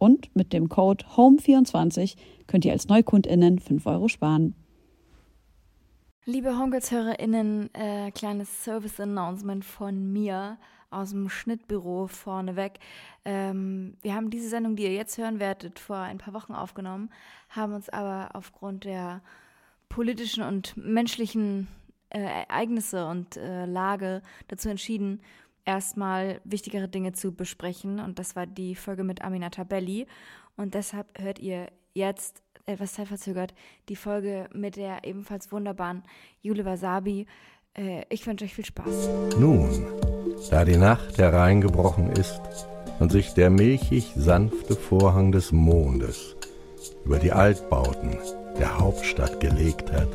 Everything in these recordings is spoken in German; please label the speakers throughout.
Speaker 1: Und mit dem Code HOME24 könnt ihr als NeukundInnen 5 Euro sparen.
Speaker 2: Liebe Homegirls-HörerInnen, äh, kleines Service-Announcement von mir aus dem Schnittbüro vorneweg. Ähm, wir haben diese Sendung, die ihr jetzt hören werdet, vor ein paar Wochen aufgenommen, haben uns aber aufgrund der politischen und menschlichen äh, Ereignisse und äh, Lage dazu entschieden, erstmal wichtigere Dinge zu besprechen. Und das war die Folge mit Aminata Belli. Und deshalb hört ihr jetzt etwas zeitverzögert die Folge mit der ebenfalls wunderbaren Jule Wasabi. Äh, ich wünsche euch viel Spaß.
Speaker 3: Nun, da die Nacht hereingebrochen ist und sich der milchig sanfte Vorhang des Mondes über die Altbauten der Hauptstadt gelegt hat,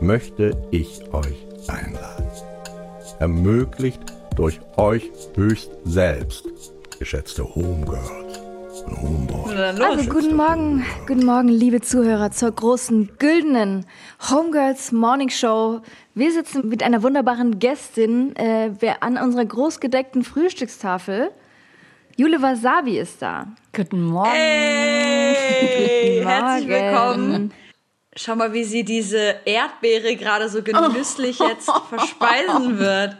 Speaker 3: möchte ich euch einladen. Ermöglicht durch euch höchst selbst, geschätzte Homegirls und Homeboys.
Speaker 2: Also guten Morgen, guten Morgen, liebe Zuhörer, zur großen güldenen Homegirls Morning Show. Wir sitzen mit einer wunderbaren Gästin äh, an unserer großgedeckten Frühstückstafel. Jule Wasabi ist da.
Speaker 4: Guten Morgen.
Speaker 5: Hey,
Speaker 2: Guten
Speaker 5: herzlich
Speaker 2: Morgen.
Speaker 5: willkommen. Schau mal, wie sie diese Erdbeere gerade so genüsslich jetzt verspeisen wird.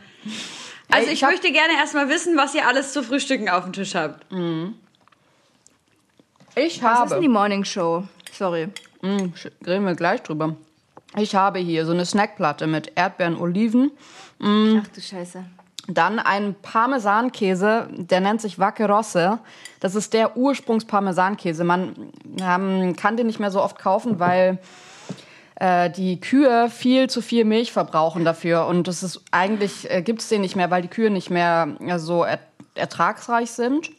Speaker 5: Also ich,
Speaker 4: ich
Speaker 5: möchte gerne erstmal wissen, was ihr alles zu frühstücken auf dem Tisch habt.
Speaker 4: Ich
Speaker 2: Was ist denn die
Speaker 4: habe,
Speaker 2: Morning Show? Sorry.
Speaker 4: Hm, sch- reden wir gleich drüber. Ich habe hier so eine Snackplatte mit Erdbeeren, Oliven,
Speaker 2: Ach du Scheiße.
Speaker 4: dann einen Parmesankäse, der nennt sich Vaccherosse. Das ist der Ursprungs-Parmesankäse. Man ähm, kann den nicht mehr so oft kaufen, weil äh, die Kühe viel zu viel Milch verbrauchen dafür. Und das ist eigentlich äh, gibt es den nicht mehr, weil die Kühe nicht mehr äh, so er ertragsreich sind.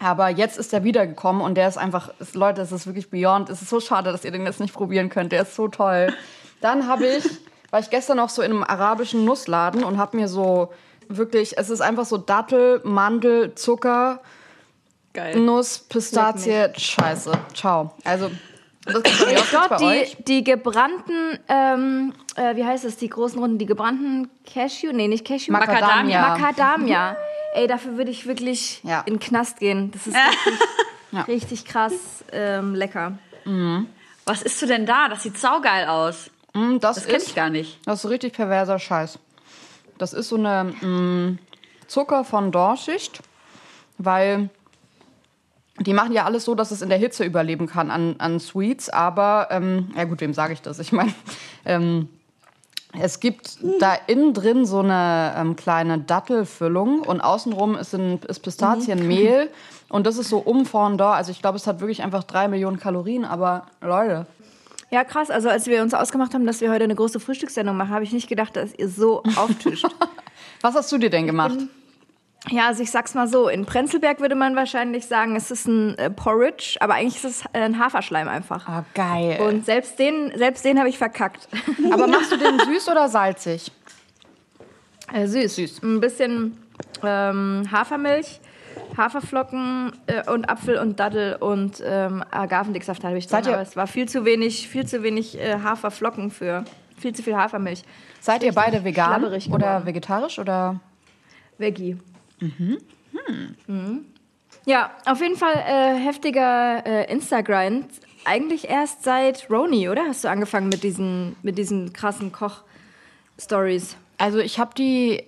Speaker 4: Aber jetzt ist er wiedergekommen und der ist einfach, ist, Leute, das ist wirklich beyond. Es ist so schade, dass ihr den jetzt nicht probieren könnt. Der ist so toll. Dann habe ich, war ich gestern noch so in einem arabischen Nussladen und habe mir so wirklich, es ist einfach so Dattel, Mandel, Zucker,
Speaker 5: Geil.
Speaker 4: Nuss, Pistazie, Scheiße. Ciao. Also, das auch
Speaker 2: Dort
Speaker 4: bei
Speaker 2: die,
Speaker 4: euch.
Speaker 2: die gebrannten, ähm, äh, wie heißt es, die großen Runden, die gebrannten Cashew, nee, nicht Cashew,
Speaker 4: Macadamia.
Speaker 2: Macadamia. Ey, dafür würde ich wirklich
Speaker 4: Ja.
Speaker 2: in den Knast gehen. Das ist richtig, richtig krass ähm, lecker.
Speaker 5: Was isst du denn da? Das sieht saugeil aus.
Speaker 4: Mm, das
Speaker 5: Das kenne
Speaker 4: ist,
Speaker 5: ich gar nicht.
Speaker 4: das ist so richtig perverser Scheiß. Das ist so eine mm, Zucker von Dorschicht, weil die machen ja alles so, dass es in der Hitze überleben kann an, an Sweets. Aber, ähm, ja gut, wem sage ich das? Ich meine, ähm, es gibt da innen drin so eine ähm, kleine Dattelfüllung und außenrum ist, ein, ist Pistazienmehl. Und das ist so um Fondant. Also ich glaube, es hat wirklich einfach drei Millionen Kalorien. Aber Leute,
Speaker 2: Ja, krass. Also als wir uns ausgemacht haben, dass wir heute eine große Frühstückssendung machen, habe ich nicht gedacht, dass ihr so auftischt.
Speaker 4: was hast du dir denn gemacht?
Speaker 2: Ja, also ich sag's mal so. In Prenzlberg würde man wahrscheinlich sagen, es ist ein äh, Porridge, aber eigentlich ist es äh, ein Haferschleim einfach.
Speaker 4: Ah, geil.
Speaker 2: Und selbst den, selbst den habe ich verkackt.
Speaker 4: Aber machst du den süß oder salzig?
Speaker 2: Äh, süß. süß. Ein bisschen ähm, Hafermilch, Haferflocken äh, und Apfel und Dattel und ähm, Agavendicksaft habe ich drin. Aber es war viel zu wenig, viel zu wenig äh, Haferflocken für viel zu viel Hafermilch.
Speaker 4: Seid ihr beide vegan oder vegetarisch oder?
Speaker 2: Veggie. Mhm. Ja, auf jeden Fall äh, heftiger äh, Instagram. Eigentlich erst seit Roni, oder? Hast du angefangen mit diesen, mit diesen krassen Koch-Stories?
Speaker 4: Also ich habe die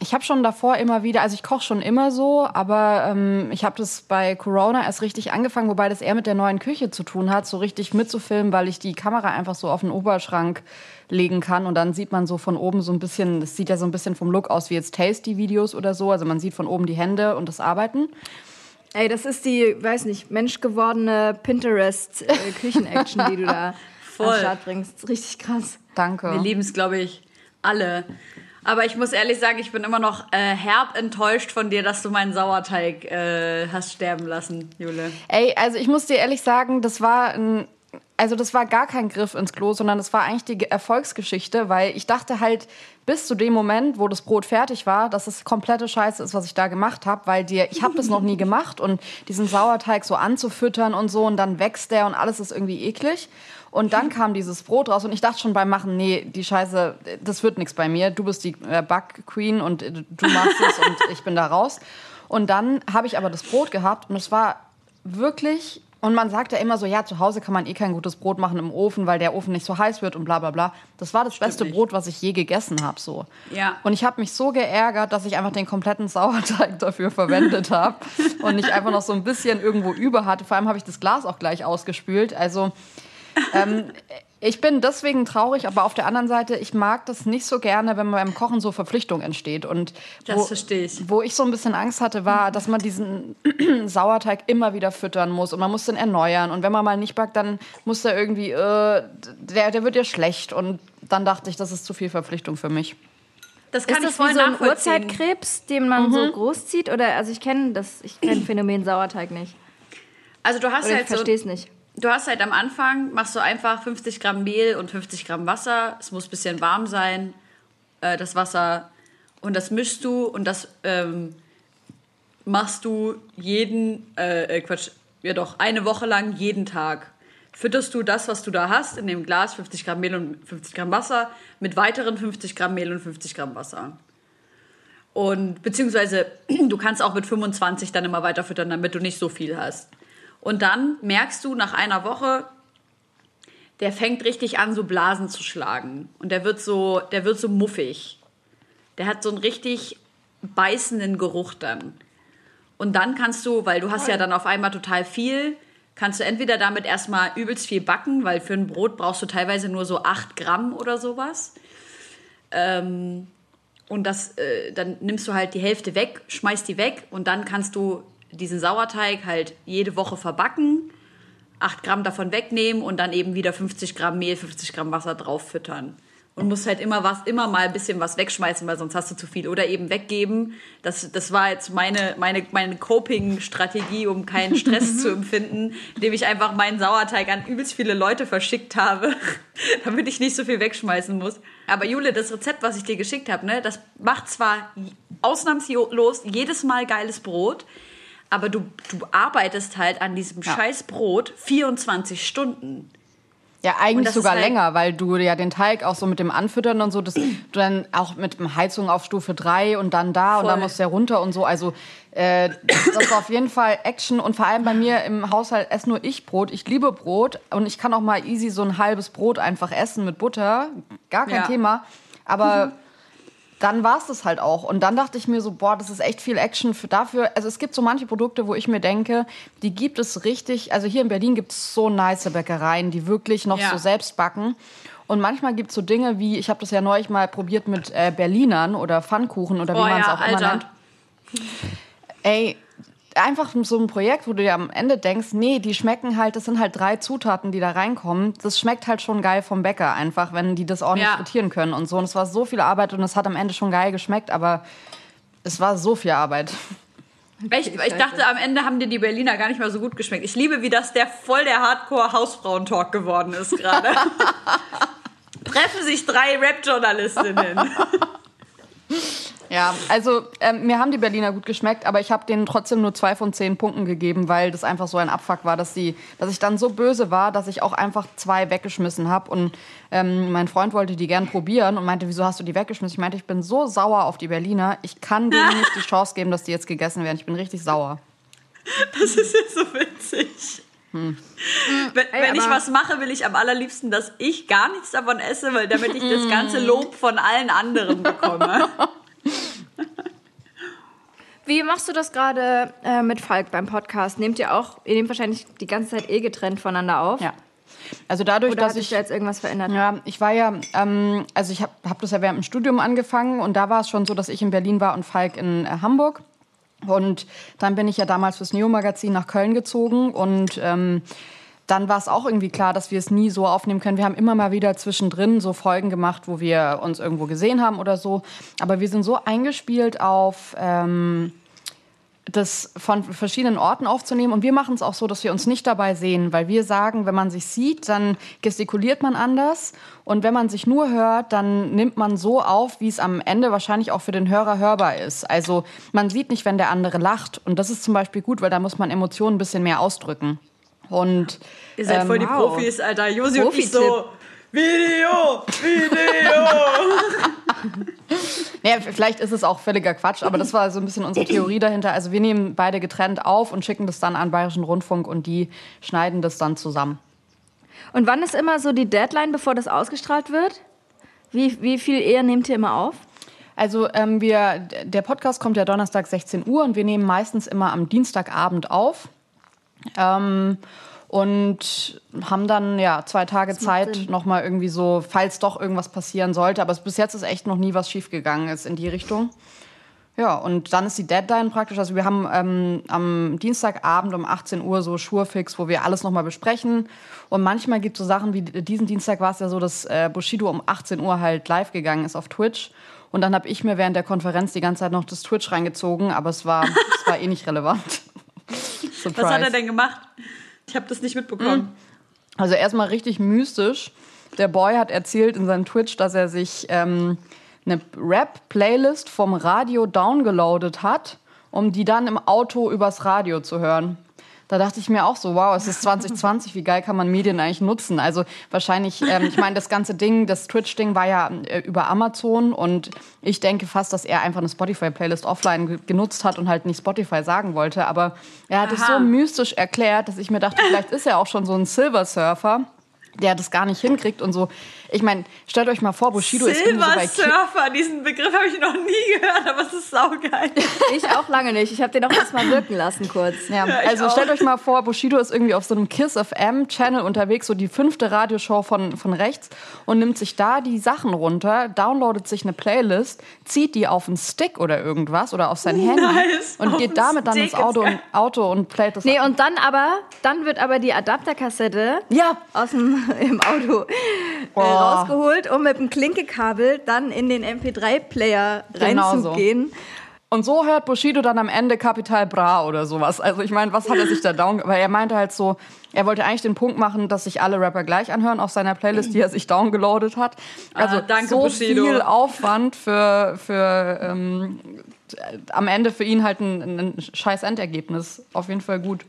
Speaker 4: ich habe schon davor immer wieder, also ich koche schon immer so, aber ähm, ich habe das bei Corona erst richtig angefangen, wobei das eher mit der neuen Küche zu tun hat, so richtig mitzufilmen, weil ich die Kamera einfach so auf den Oberschrank legen kann und dann sieht man so von oben so ein bisschen, das sieht ja so ein bisschen vom Look aus wie jetzt Tasty-Videos oder so, also man sieht von oben die Hände und das Arbeiten.
Speaker 2: Ey, das ist die, weiß nicht, menschgewordene Pinterest-Küchen-Action, die du da
Speaker 1: Voll.
Speaker 2: an Start bringst. Richtig krass.
Speaker 4: Danke.
Speaker 1: Wir lieben es, glaube ich, alle. Aber ich muss ehrlich sagen, ich bin immer noch äh, herb enttäuscht von dir, dass du meinen Sauerteig äh, hast sterben lassen, Jule.
Speaker 4: Ey, also ich muss dir ehrlich sagen, das war ein, also das war gar kein Griff ins Klo, sondern das war eigentlich die Erfolgsgeschichte, weil ich dachte halt bis zu dem Moment, wo das Brot fertig war, dass es komplette Scheiße ist, was ich da gemacht habe, weil dir, ich habe das noch nie gemacht und diesen Sauerteig so anzufüttern und so und dann wächst der und alles ist irgendwie eklig. Und dann kam dieses Brot raus und ich dachte schon beim Machen, nee, die Scheiße, das wird nichts bei mir. Du bist die äh, Back-Queen und äh, du machst es und ich bin da raus. Und dann habe ich aber das Brot gehabt und es war wirklich, und man sagt ja immer so, ja, zu Hause kann man eh kein gutes Brot machen im Ofen, weil der Ofen nicht so heiß wird und bla bla bla. Das war das beste
Speaker 1: nicht.
Speaker 4: Brot, was ich je gegessen habe. So.
Speaker 1: Ja.
Speaker 4: Und ich habe mich so geärgert, dass ich einfach den kompletten Sauerteig dafür verwendet habe und nicht einfach noch so ein bisschen irgendwo über hatte. Vor allem habe ich das Glas auch gleich ausgespült. Also ähm, ich bin deswegen traurig, aber auf der anderen Seite, ich mag das nicht so gerne, wenn beim Kochen so Verpflichtung entsteht. Und
Speaker 1: Das
Speaker 4: wo,
Speaker 1: verstehe ich.
Speaker 4: Wo ich so ein bisschen Angst hatte, war, dass man diesen Sauerteig immer wieder füttern muss und man muss den erneuern. Und wenn man mal nicht backt, dann muss der irgendwie, äh, der, der wird ja schlecht. Und dann dachte ich, das ist zu viel Verpflichtung für mich.
Speaker 1: Das kann
Speaker 2: Ist
Speaker 1: ich
Speaker 2: das
Speaker 1: voll
Speaker 2: wie so ein. Uhrzeitkrebs, den man so großzieht? Oder, also ich kenne das, ich kenne Phänomen Sauerteig nicht.
Speaker 1: Also du hast
Speaker 2: Oder ich
Speaker 1: halt so,
Speaker 2: verstehe es nicht.
Speaker 1: Du hast halt am Anfang, machst du einfach 50 Gramm Mehl und 50 Gramm Wasser. Es muss ein bisschen warm sein, äh, das Wasser. Und das mischst du und das ähm, machst du jeden, äh, äh, Quatsch, ja doch, eine Woche lang jeden Tag. Fütterst du das, was du da hast, in dem Glas, 50 Gramm Mehl und 50 Gramm Wasser, mit weiteren 50 Gramm Mehl und 50 Gramm Wasser. Und beziehungsweise du kannst auch mit 25 dann immer weiter füttern, damit du nicht so viel hast. Und dann merkst du nach einer Woche, der fängt richtig an, so Blasen zu schlagen. Und der wird so, der wird so muffig. Der hat so einen richtig beißenden Geruch dann. Und dann kannst du, weil du hast ja dann auf einmal total viel, kannst du entweder damit erstmal übelst viel backen, weil für ein Brot brauchst du teilweise nur so 8 Gramm oder sowas. Ähm, und das, äh, dann nimmst du halt die Hälfte weg, schmeißt die weg und dann kannst du diesen Sauerteig halt jede Woche verbacken, 8 Gramm davon wegnehmen und dann eben wieder 50 Gramm Mehl, 50 Gramm Wasser drauf füttern. Und musst halt immer was, immer mal ein bisschen was wegschmeißen, weil sonst hast du zu viel. Oder eben weggeben. Das, das war jetzt meine, meine, meine Coping-Strategie, um keinen Stress zu empfinden, indem ich einfach meinen Sauerteig an übelst viele Leute verschickt habe, damit ich nicht so viel wegschmeißen muss. Aber Jule, das Rezept, was ich dir geschickt habe, ne, das macht zwar ausnahmslos jedes Mal geiles Brot, aber du, du arbeitest halt an diesem scheiß Brot 24 Stunden.
Speaker 4: Ja,
Speaker 1: Und
Speaker 4: eigentlich sogar
Speaker 1: halt-
Speaker 4: länger, weil du ja den Teig auch so mit dem Anfüttern und so, das, du dann auch mit dem Heizung auf Stufe 3 und dann da und
Speaker 1: Voll.
Speaker 4: dann muss der runter und so. Also äh, das ist auf jeden Fall Action und vor allem bei mir im Haushalt esse nur ich Brot. Ich liebe Brot und ich kann auch mal easy so ein halbes Brot einfach essen mit Butter. Gar kein
Speaker 1: Ja.
Speaker 4: Thema. Aber dann war es das halt auch. Und dann dachte ich mir so, boah, das ist echt viel Action für dafür. Also es gibt so manche Produkte, wo ich mir denke, die gibt es richtig. Also hier in Berlin gibt es so nice Bäckereien, die wirklich noch
Speaker 1: Ja.
Speaker 4: so selbst backen. Und manchmal gibt es so Dinge wie, ich habe das ja neulich mal probiert mit äh, Berlinern oder Pfannkuchen oder wie
Speaker 1: Oh
Speaker 4: man es
Speaker 1: ja,
Speaker 4: auch immer
Speaker 1: Alter.
Speaker 4: nennt. Ey, einfach so ein Projekt, wo du dir am Ende denkst, nee, die schmecken halt, das sind halt drei Zutaten, die da reinkommen. Das schmeckt halt schon geil vom Bäcker einfach, wenn die das ordentlich
Speaker 1: Ja.
Speaker 4: frittieren können und so. Und es war so viel Arbeit und es hat am Ende schon geil geschmeckt, aber es war so viel Arbeit.
Speaker 1: Ich, ich dachte, am Ende haben dir die Berliner gar nicht mal so gut geschmeckt. Ich liebe, wie das der voll der Hardcore-Hausfrauen-Talk geworden ist gerade. Treffen sich drei Rap-Journalistinnen.
Speaker 4: Ja, also ähm, mir haben die Berliner gut geschmeckt, aber ich habe denen trotzdem nur zwei von zehn Punkten gegeben, weil das einfach so ein Abfuck war, dass, die, dass ich dann so böse war, dass ich auch einfach zwei weggeschmissen habe. Und ähm, mein Freund wollte die gern probieren und meinte, wieso hast du die weggeschmissen? Ich meinte, ich bin so sauer auf die Berliner, ich kann denen nicht die Chance geben, dass die jetzt gegessen werden. Ich bin richtig sauer.
Speaker 1: Das ist ja so witzig. Wenn, wenn ich was mache, will ich am allerliebsten, dass ich gar nichts davon esse, weil damit ich das ganze Lob von allen anderen bekomme.
Speaker 2: Wie machst du das gerade äh, mit Falk beim Podcast? Nehmt ihr auch, ihr nehmt wahrscheinlich die ganze Zeit eh getrennt voneinander auf?
Speaker 4: Ja. Also dadurch,
Speaker 2: Oder
Speaker 4: dass
Speaker 2: hat sich
Speaker 4: ich
Speaker 2: da jetzt irgendwas verändert?
Speaker 4: Ja, ich war ja, ähm, also ich habe hab das ja während dem Studium angefangen und da war es schon so, dass ich in Berlin war und Falk in äh, Hamburg. Und dann bin ich ja damals fürs Neo-Magazin nach Köln gezogen und ähm, dann war es auch irgendwie klar, dass wir es nie so aufnehmen können. Wir haben immer mal wieder zwischendrin so Folgen gemacht, wo wir uns irgendwo gesehen haben oder so. Aber wir sind so eingespielt auf ähm, das von verschiedenen Orten aufzunehmen. Und wir machen es auch so, dass wir uns nicht dabei sehen, weil wir sagen, wenn man sich sieht, dann gestikuliert man anders. Und wenn man sich nur hört, dann nimmt man so auf, wie es am Ende wahrscheinlich auch für den Hörer hörbar ist. Also man sieht nicht, wenn der andere lacht. Und das ist zum Beispiel gut, weil da muss man Emotionen ein bisschen mehr ausdrücken. Und
Speaker 1: Ihr seid
Speaker 4: ähm,
Speaker 1: voll die
Speaker 2: wow.
Speaker 1: Profis, Alter. Josi und ich so. Video! Video!
Speaker 4: Ja, vielleicht ist es auch völliger Quatsch, aber das war so ein bisschen unsere Theorie dahinter. Also wir nehmen beide getrennt auf und schicken das dann an Bayerischen Rundfunk und die schneiden das dann zusammen.
Speaker 2: Und wann ist immer so die Deadline, bevor das ausgestrahlt wird? Wie, wie viel eher nehmt ihr immer auf?
Speaker 4: Also ähm, wir, der Podcast kommt ja Donnerstag 16 Uhr und wir nehmen meistens immer am Dienstagabend auf. Ähm, und haben dann ja zwei Tage Zeit,
Speaker 2: Sinn.
Speaker 4: nochmal irgendwie so, falls doch irgendwas passieren sollte. Aber es, bis jetzt ist echt noch nie was schiefgegangen ist in die Richtung. Ja, und dann ist die Deadline praktisch. Also wir haben ähm, am Dienstagabend um 18 Uhr so Schurfix, wo wir alles nochmal besprechen. Und manchmal gibt es so Sachen wie diesen Dienstag war es ja so, dass äh, Bushido um 18 Uhr halt live gegangen ist auf Twitch. Und dann habe ich mir während der Konferenz die ganze Zeit noch das Twitch reingezogen, aber es war, es war eh nicht relevant.
Speaker 1: Was hat er denn gemacht? Ich habe das nicht mitbekommen.
Speaker 4: Also erstmal richtig mystisch. Der Boy hat erzählt in seinem Twitch, dass er sich ähm, eine Rap-Playlist vom Radio downgeloadet hat, um die dann im Auto übers Radio zu hören. Da dachte ich mir auch so, wow, es ist 2020, wie geil kann man Medien eigentlich nutzen? Also wahrscheinlich, ähm, ich meine, das ganze Ding, das Twitch-Ding war ja äh, über Amazon und ich denke fast, dass er einfach eine Spotify-Playlist offline ge genutzt hat und halt nicht Spotify sagen wollte. Aber er hat es so
Speaker 1: Aha.
Speaker 4: mystisch erklärt, dass ich mir dachte, vielleicht ist er auch schon so ein Silver-Surfer, der das gar nicht hinkriegt und so. Ich meine, stellt euch mal vor, Bushido ist irgendwie so
Speaker 1: Silver
Speaker 4: bei Ki
Speaker 1: Surfer, diesen Begriff habe ich noch nie gehört, aber es ist saugeil.
Speaker 2: Ich auch lange nicht. Ich habe den auch erstmal wirken lassen kurz.
Speaker 4: Ja,
Speaker 1: ich
Speaker 4: also
Speaker 1: auch.
Speaker 4: stellt euch mal vor, Bushido ist irgendwie auf so einem Kiss FM Channel unterwegs, so die fünfte Radioshow von, von rechts und nimmt sich da die Sachen runter, downloadet sich eine Playlist, zieht die auf einen Stick oder irgendwas oder auf sein Handy
Speaker 1: Nice,
Speaker 4: und
Speaker 1: auf
Speaker 4: geht damit dann
Speaker 1: Stick,
Speaker 4: ins Auto und, Auto und playt das
Speaker 2: Nee,
Speaker 4: ab.
Speaker 2: und dann aber, dann wird aber die Adapterkassette
Speaker 4: Ja,
Speaker 2: aus dem im Auto äh,
Speaker 4: Boah.
Speaker 2: Rausgeholt, um mit dem Klinkekabel dann in den MP3-Player
Speaker 4: Genau so.
Speaker 2: reinzugehen.
Speaker 4: Und so hört Bushido dann am Ende Capital Bra oder sowas. Also ich meine, was hat er sich da down... Weil er meinte halt so, er wollte eigentlich den Punkt machen, dass sich alle Rapper gleich anhören auf seiner Playlist, die er sich downgeloadet hat. Also
Speaker 1: Ah, danke,
Speaker 4: so
Speaker 1: Bushido.
Speaker 4: viel Aufwand für, für ähm, am Ende für ihn halt ein, ein scheiß Endergebnis. Auf jeden Fall gut.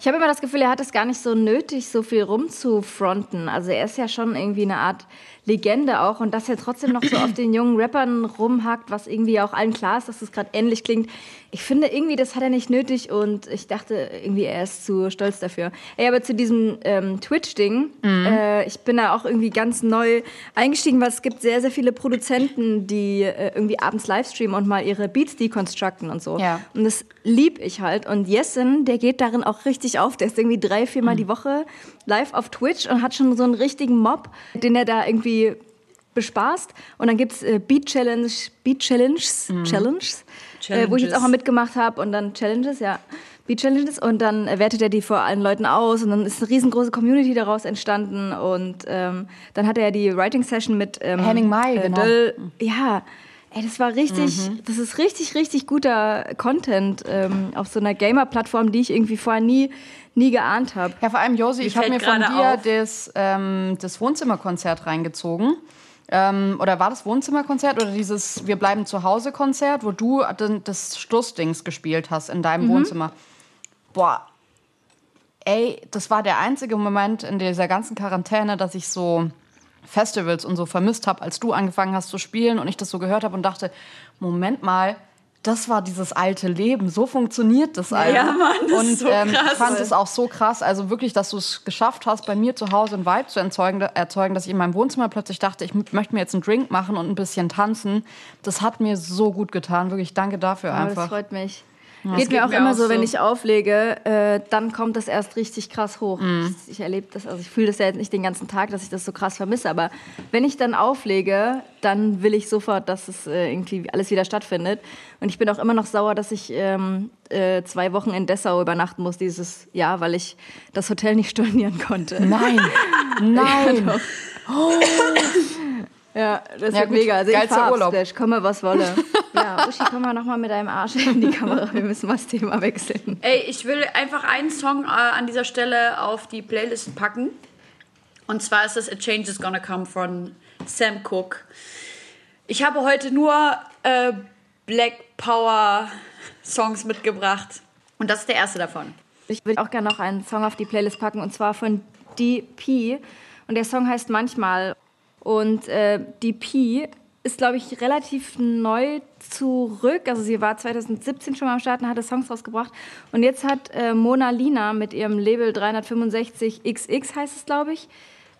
Speaker 2: Ich habe immer das Gefühl, er hat es gar nicht so nötig, so viel rumzufronten. Also er ist ja schon irgendwie eine Art Legende auch und dass er trotzdem noch so auf den jungen Rappern rumhackt, was irgendwie auch allen klar ist, dass es gerade ähnlich klingt. Ich finde irgendwie, das hat er nicht nötig und ich dachte irgendwie, er ist zu stolz dafür. Ey, aber zu diesem ähm, Twitch-Ding, äh, ich bin da auch irgendwie ganz neu eingestiegen, weil es gibt sehr, sehr viele Produzenten, die äh, irgendwie abends Livestreamen und mal ihre Beats deconstructen und so.
Speaker 4: Ja.
Speaker 2: Und das lieb ich halt. Und Jessen, der geht darin auch richtig auf. Der ist irgendwie drei, viermal die Woche live auf Twitch und hat schon so einen richtigen Mob, den er da irgendwie bespaßt. Und dann gibt's äh, Beat Challenge, Beat Challenges, Challenges, Äh, wo ich jetzt auch mal mitgemacht habe und dann Challenges, ja. Beat Challenges und dann äh, wertet er die vor allen Leuten aus und dann ist eine riesengroße Community daraus entstanden und ähm, dann hat er ja die Writing Session mit ähm,
Speaker 4: Henning Mai,
Speaker 2: äh,
Speaker 4: genau.
Speaker 2: Döll. Ja, ey, das war richtig, das ist richtig, richtig guter Content ähm, auf so einer Gamer-Plattform, die ich irgendwie vorher nie, nie geahnt habe.
Speaker 4: Ja, vor allem, Josi, ich habe mir von dir
Speaker 1: auf-
Speaker 4: das, ähm, das Wohnzimmerkonzert reingezogen. Ähm, oder war das Wohnzimmerkonzert oder dieses Wir bleiben zu Hause Konzert, wo du das Stoßdings gespielt hast in deinem Wohnzimmer? Boah, ey, das war der einzige Moment in dieser ganzen Quarantäne, dass ich so Festivals und so vermisst habe, als du angefangen hast zu spielen und ich das so gehört habe und dachte, Moment mal, das war dieses alte Leben. So funktioniert das Album.
Speaker 1: Ja, Mann, das
Speaker 4: und
Speaker 1: ist so
Speaker 4: ähm,
Speaker 1: krass.
Speaker 4: ich fand es auch so krass. Also wirklich, dass du es geschafft hast, bei mir zu Hause einen Vibe zu erzeugen, erzeugen, dass ich in meinem Wohnzimmer plötzlich dachte, ich möchte mir jetzt einen Drink machen und ein bisschen tanzen. Das hat mir so gut getan. Wirklich, danke dafür
Speaker 2: Oh, das
Speaker 4: einfach.
Speaker 2: freut mich.
Speaker 1: Das
Speaker 2: Geht mir auch
Speaker 1: mir
Speaker 2: immer
Speaker 1: auch
Speaker 2: so, wenn ich auflege, äh, dann kommt das erst richtig krass hoch.
Speaker 1: Mhm.
Speaker 2: Ich, ich erlebe das, also ich fühle das ja jetzt nicht den ganzen Tag, dass ich das so krass vermisse, aber wenn ich dann auflege, dann will ich sofort, dass es äh, irgendwie alles wieder stattfindet. Und ich bin auch immer noch sauer, dass ich ähm, äh, zwei Wochen in Dessau übernachten muss dieses Jahr, weil ich das Hotel nicht stornieren konnte.
Speaker 4: Nein, nein.
Speaker 2: Ja, das
Speaker 4: Ja,
Speaker 2: wird
Speaker 4: gut.
Speaker 2: mega. Also ich
Speaker 4: Geilster
Speaker 2: fahr
Speaker 4: Urlaub.
Speaker 2: Komme was wolle. Ja, Uschi, komm mal nochmal mit deinem Arsch in die Kamera. Wir müssen mal das Thema wechseln.
Speaker 1: Ey, ich will einfach einen Song äh, an dieser Stelle auf die Playlist packen. Und zwar ist es A Change is Gonna Come von Sam Cooke. Ich habe heute nur äh, Black Power Songs mitgebracht. Und das ist der erste davon.
Speaker 2: Ich würde auch gerne noch einen Song auf die Playlist packen und zwar von DP. Und der Song heißt Manchmal. Und äh, DP ist, glaube ich, relativ neu zurück. Also sie war 2017 schon mal am Start und hatte Songs rausgebracht. Und jetzt hat äh, Mona Lina mit ihrem Label 365XX heißt es, glaube ich,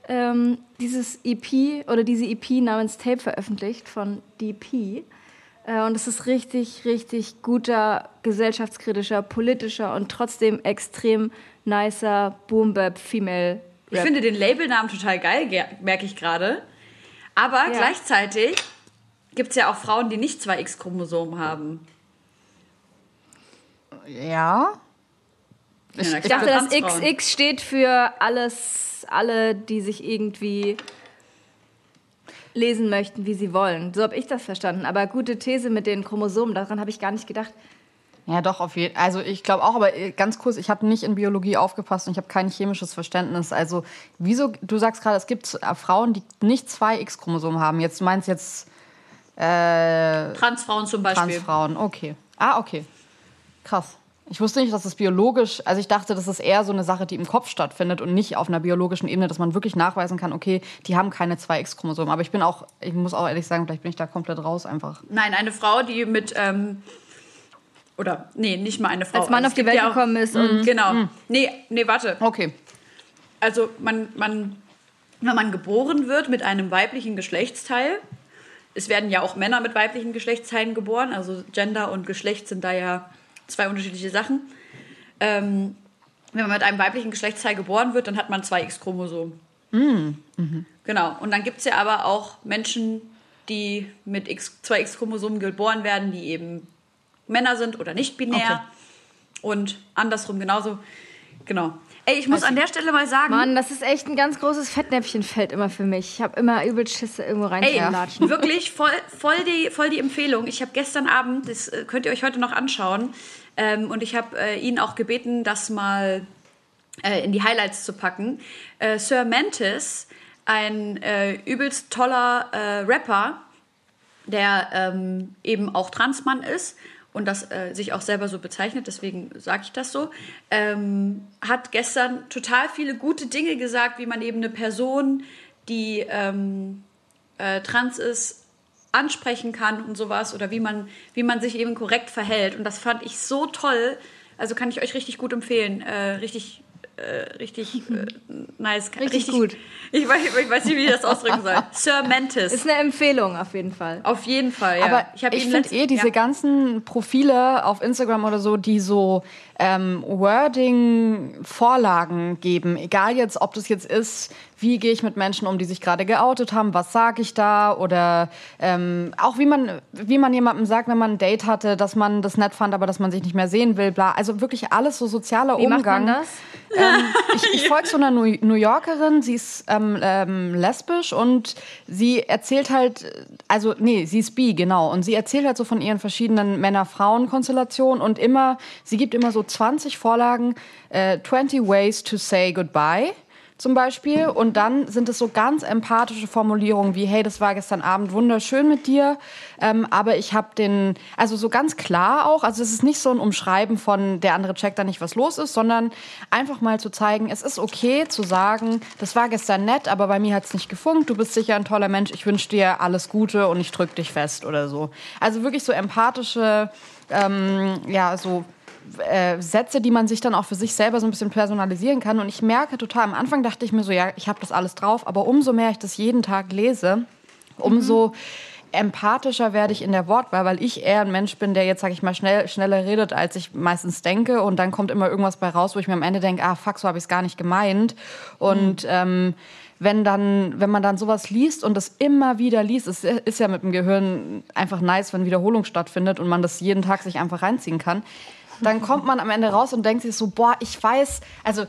Speaker 2: ähm, dieses EP oder diese EP namens Tape veröffentlicht von DP. Äh, Und es ist richtig, richtig guter, gesellschaftskritischer, politischer und trotzdem extrem nicer Boom-Bap-Female
Speaker 1: Ich finde den Labelnamen total geil, ge- merke ich gerade. Aber gleichzeitig gibt es ja auch Frauen, die nicht zwei X-Chromosomen haben.
Speaker 4: Ja.
Speaker 1: Ich,
Speaker 2: Ich dachte, das XX steht für alles, alle, die sich irgendwie lesen möchten, wie sie wollen. So habe ich das verstanden. Aber gute These mit den Chromosomen, daran habe ich gar nicht gedacht.
Speaker 4: Ja, doch, auf jeden Also ich glaube auch, aber äh, ganz kurz, ich habe nicht in Biologie aufgepasst und ich habe kein chemisches Verständnis. Also wieso, du sagst gerade, es gibt äh, Frauen, die nicht zwei X-Chromosomen haben. Jetzt meinst jetzt äh,
Speaker 1: Transfrauen zum Beispiel.
Speaker 4: Transfrauen. Okay. Ah, okay. Krass. Ich wusste nicht, dass es biologisch, also ich dachte, das ist eher so eine Sache, die im Kopf stattfindet und nicht auf einer biologischen Ebene, dass man wirklich nachweisen kann, okay, die haben keine zwei X-Chromosomen. Aber ich bin auch, ich muss auch ehrlich sagen, vielleicht bin ich da komplett raus einfach.
Speaker 1: Nein, eine Frau, die mit, ähm, oder, nee, nicht mal eine Frau.
Speaker 2: Als Mann
Speaker 1: Also
Speaker 2: auf die Welt
Speaker 1: ja auch-
Speaker 2: gekommen ist und
Speaker 1: Genau. Nee, nee, warte.
Speaker 4: Okay.
Speaker 1: Also man, man, wenn man geboren wird mit einem weiblichen Geschlechtsteil, es werden ja auch Männer mit weiblichen Geschlechtsteilen geboren, also Gender und Geschlecht sind da ja zwei unterschiedliche Sachen. Ähm, wenn man mit einem weiblichen Geschlechtsteil geboren wird, dann hat man zwei X-Chromosomen. Genau. Und dann gibt es ja aber auch Menschen, die mit X, zwei X-Chromosomen geboren werden, die eben Männer sind oder nicht binär. Und andersrum genauso. Genau. Ey, ich muss an der Stelle mal sagen.
Speaker 2: Mann, das ist echt ein ganz großes Fettnäpfchenfeld immer für mich. Ich habe immer übel Schisse, irgendwo
Speaker 1: Ey,
Speaker 2: reinzulatschen.
Speaker 1: wirklich voll, voll, die, voll die Empfehlung. Ich habe gestern Abend, das äh, könnt ihr euch heute noch anschauen, ähm, und ich habe äh, ihn auch gebeten, das mal äh, in die Highlights zu packen. Äh, Sir Mantis, ein äh, übelst toller äh, Rapper, der ähm, eben auch Transmann ist und das äh, sich auch selber so bezeichnet, deswegen sage ich das so, ähm, hat gestern total viele gute Dinge gesagt, wie man eben eine Person, die ähm, äh, trans ist, ansprechen kann und sowas oder wie man, wie man sich eben korrekt verhält. Und das fand ich so toll. Also kann ich euch richtig gut empfehlen. Äh, richtig, äh, richtig äh, nice.
Speaker 2: Richtig gut.
Speaker 1: Ich weiß, ich weiß nicht, wie ich das ausdrücken soll. Sir Mantis.
Speaker 2: Ist eine Empfehlung auf jeden Fall.
Speaker 1: Auf jeden Fall, ja.
Speaker 4: Aber ich,
Speaker 1: ihn
Speaker 4: finde eh diese
Speaker 1: ja.
Speaker 4: ganzen Profile auf Instagram oder so, die so ähm, Wording-Vorlagen geben, egal jetzt, ob das jetzt ist, wie gehe ich mit Menschen um, die sich gerade geoutet haben, was sage ich da oder ähm, auch wie man, wie man jemandem sagt, wenn man ein Date hatte, dass man das nett fand, aber dass man sich nicht mehr sehen will, bla. Also wirklich alles so sozialer
Speaker 2: Wie macht
Speaker 4: Umgang.
Speaker 2: man das?
Speaker 4: Ähm, ich ich folge so einer New Yorkerin, sie ist ähm, ähm, lesbisch und sie erzählt halt, also nee, sie ist bi, genau. Und sie erzählt halt so von ihren verschiedenen Männer-Frauen-Konstellationen und immer, sie gibt immer so 20 Vorlagen, äh, 20 Ways to say goodbye. Zum Beispiel. Und dann sind es so ganz empathische Formulierungen wie, hey, das war gestern Abend wunderschön mit dir, ähm, aber ich habe den, also so ganz klar auch, also es ist nicht so ein Umschreiben von, der andere checkt da nicht, was los ist, sondern einfach mal zu zeigen, es ist okay zu sagen, das war gestern nett, aber bei mir hat es nicht gefunkt, du bist sicher ein toller Mensch, ich wünsche dir alles Gute und ich drück dich fest oder so. Also wirklich so empathische, ähm, ja, so äh, Sätze, die man sich dann auch für sich selber so ein bisschen personalisieren kann. Und ich merke total, am Anfang dachte ich mir so, ja, ich habe das alles drauf, aber umso mehr ich das jeden Tag lese, umso mhm. empathischer werde ich in der Wortwahl, weil ich eher ein Mensch bin, der jetzt, sag ich mal, schnell, schneller redet, als ich meistens denke. Und dann kommt immer irgendwas bei raus, wo ich mir am Ende denke, ah, fuck, so habe ich es gar nicht gemeint. Und mhm. ähm, wenn dann, wenn man dann sowas liest und das immer wieder liest, es ist ja mit dem Gehirn einfach nice, wenn Wiederholung stattfindet und man das jeden Tag sich einfach reinziehen kann dann kommt man am Ende raus und denkt sich so, boah, ich weiß, also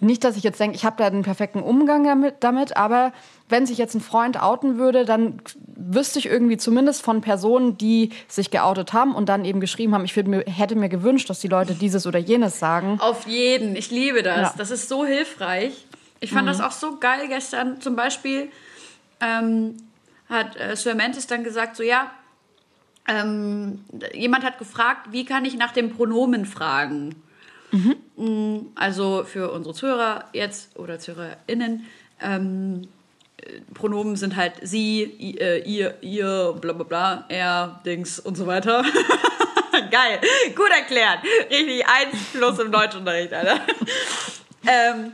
Speaker 4: nicht, dass ich jetzt denke, ich habe da einen perfekten Umgang damit, damit, aber wenn sich jetzt ein Freund outen würde, dann wüsste ich irgendwie zumindest von Personen, die sich geoutet haben und dann eben geschrieben haben, ich mir, hätte mir gewünscht, dass die Leute dieses oder jenes sagen.
Speaker 1: Auf jeden, ich liebe das. Ja. Das ist so hilfreich. Ich fand mhm. das auch so geil gestern. Zum Beispiel ähm, hat äh, Sir Mantis dann gesagt, so ja, ähm, jemand hat gefragt, wie kann ich nach dem Pronomen fragen? Mhm. Also für unsere Zuhörer jetzt oder ZuhörerInnen, ähm, Pronomen sind halt sie, äh, ihr, ihr, bla bla bla, er, Dings und so weiter. Geil, gut erklärt. Richtig, eins plus im Deutschunterricht, Alter. ähm,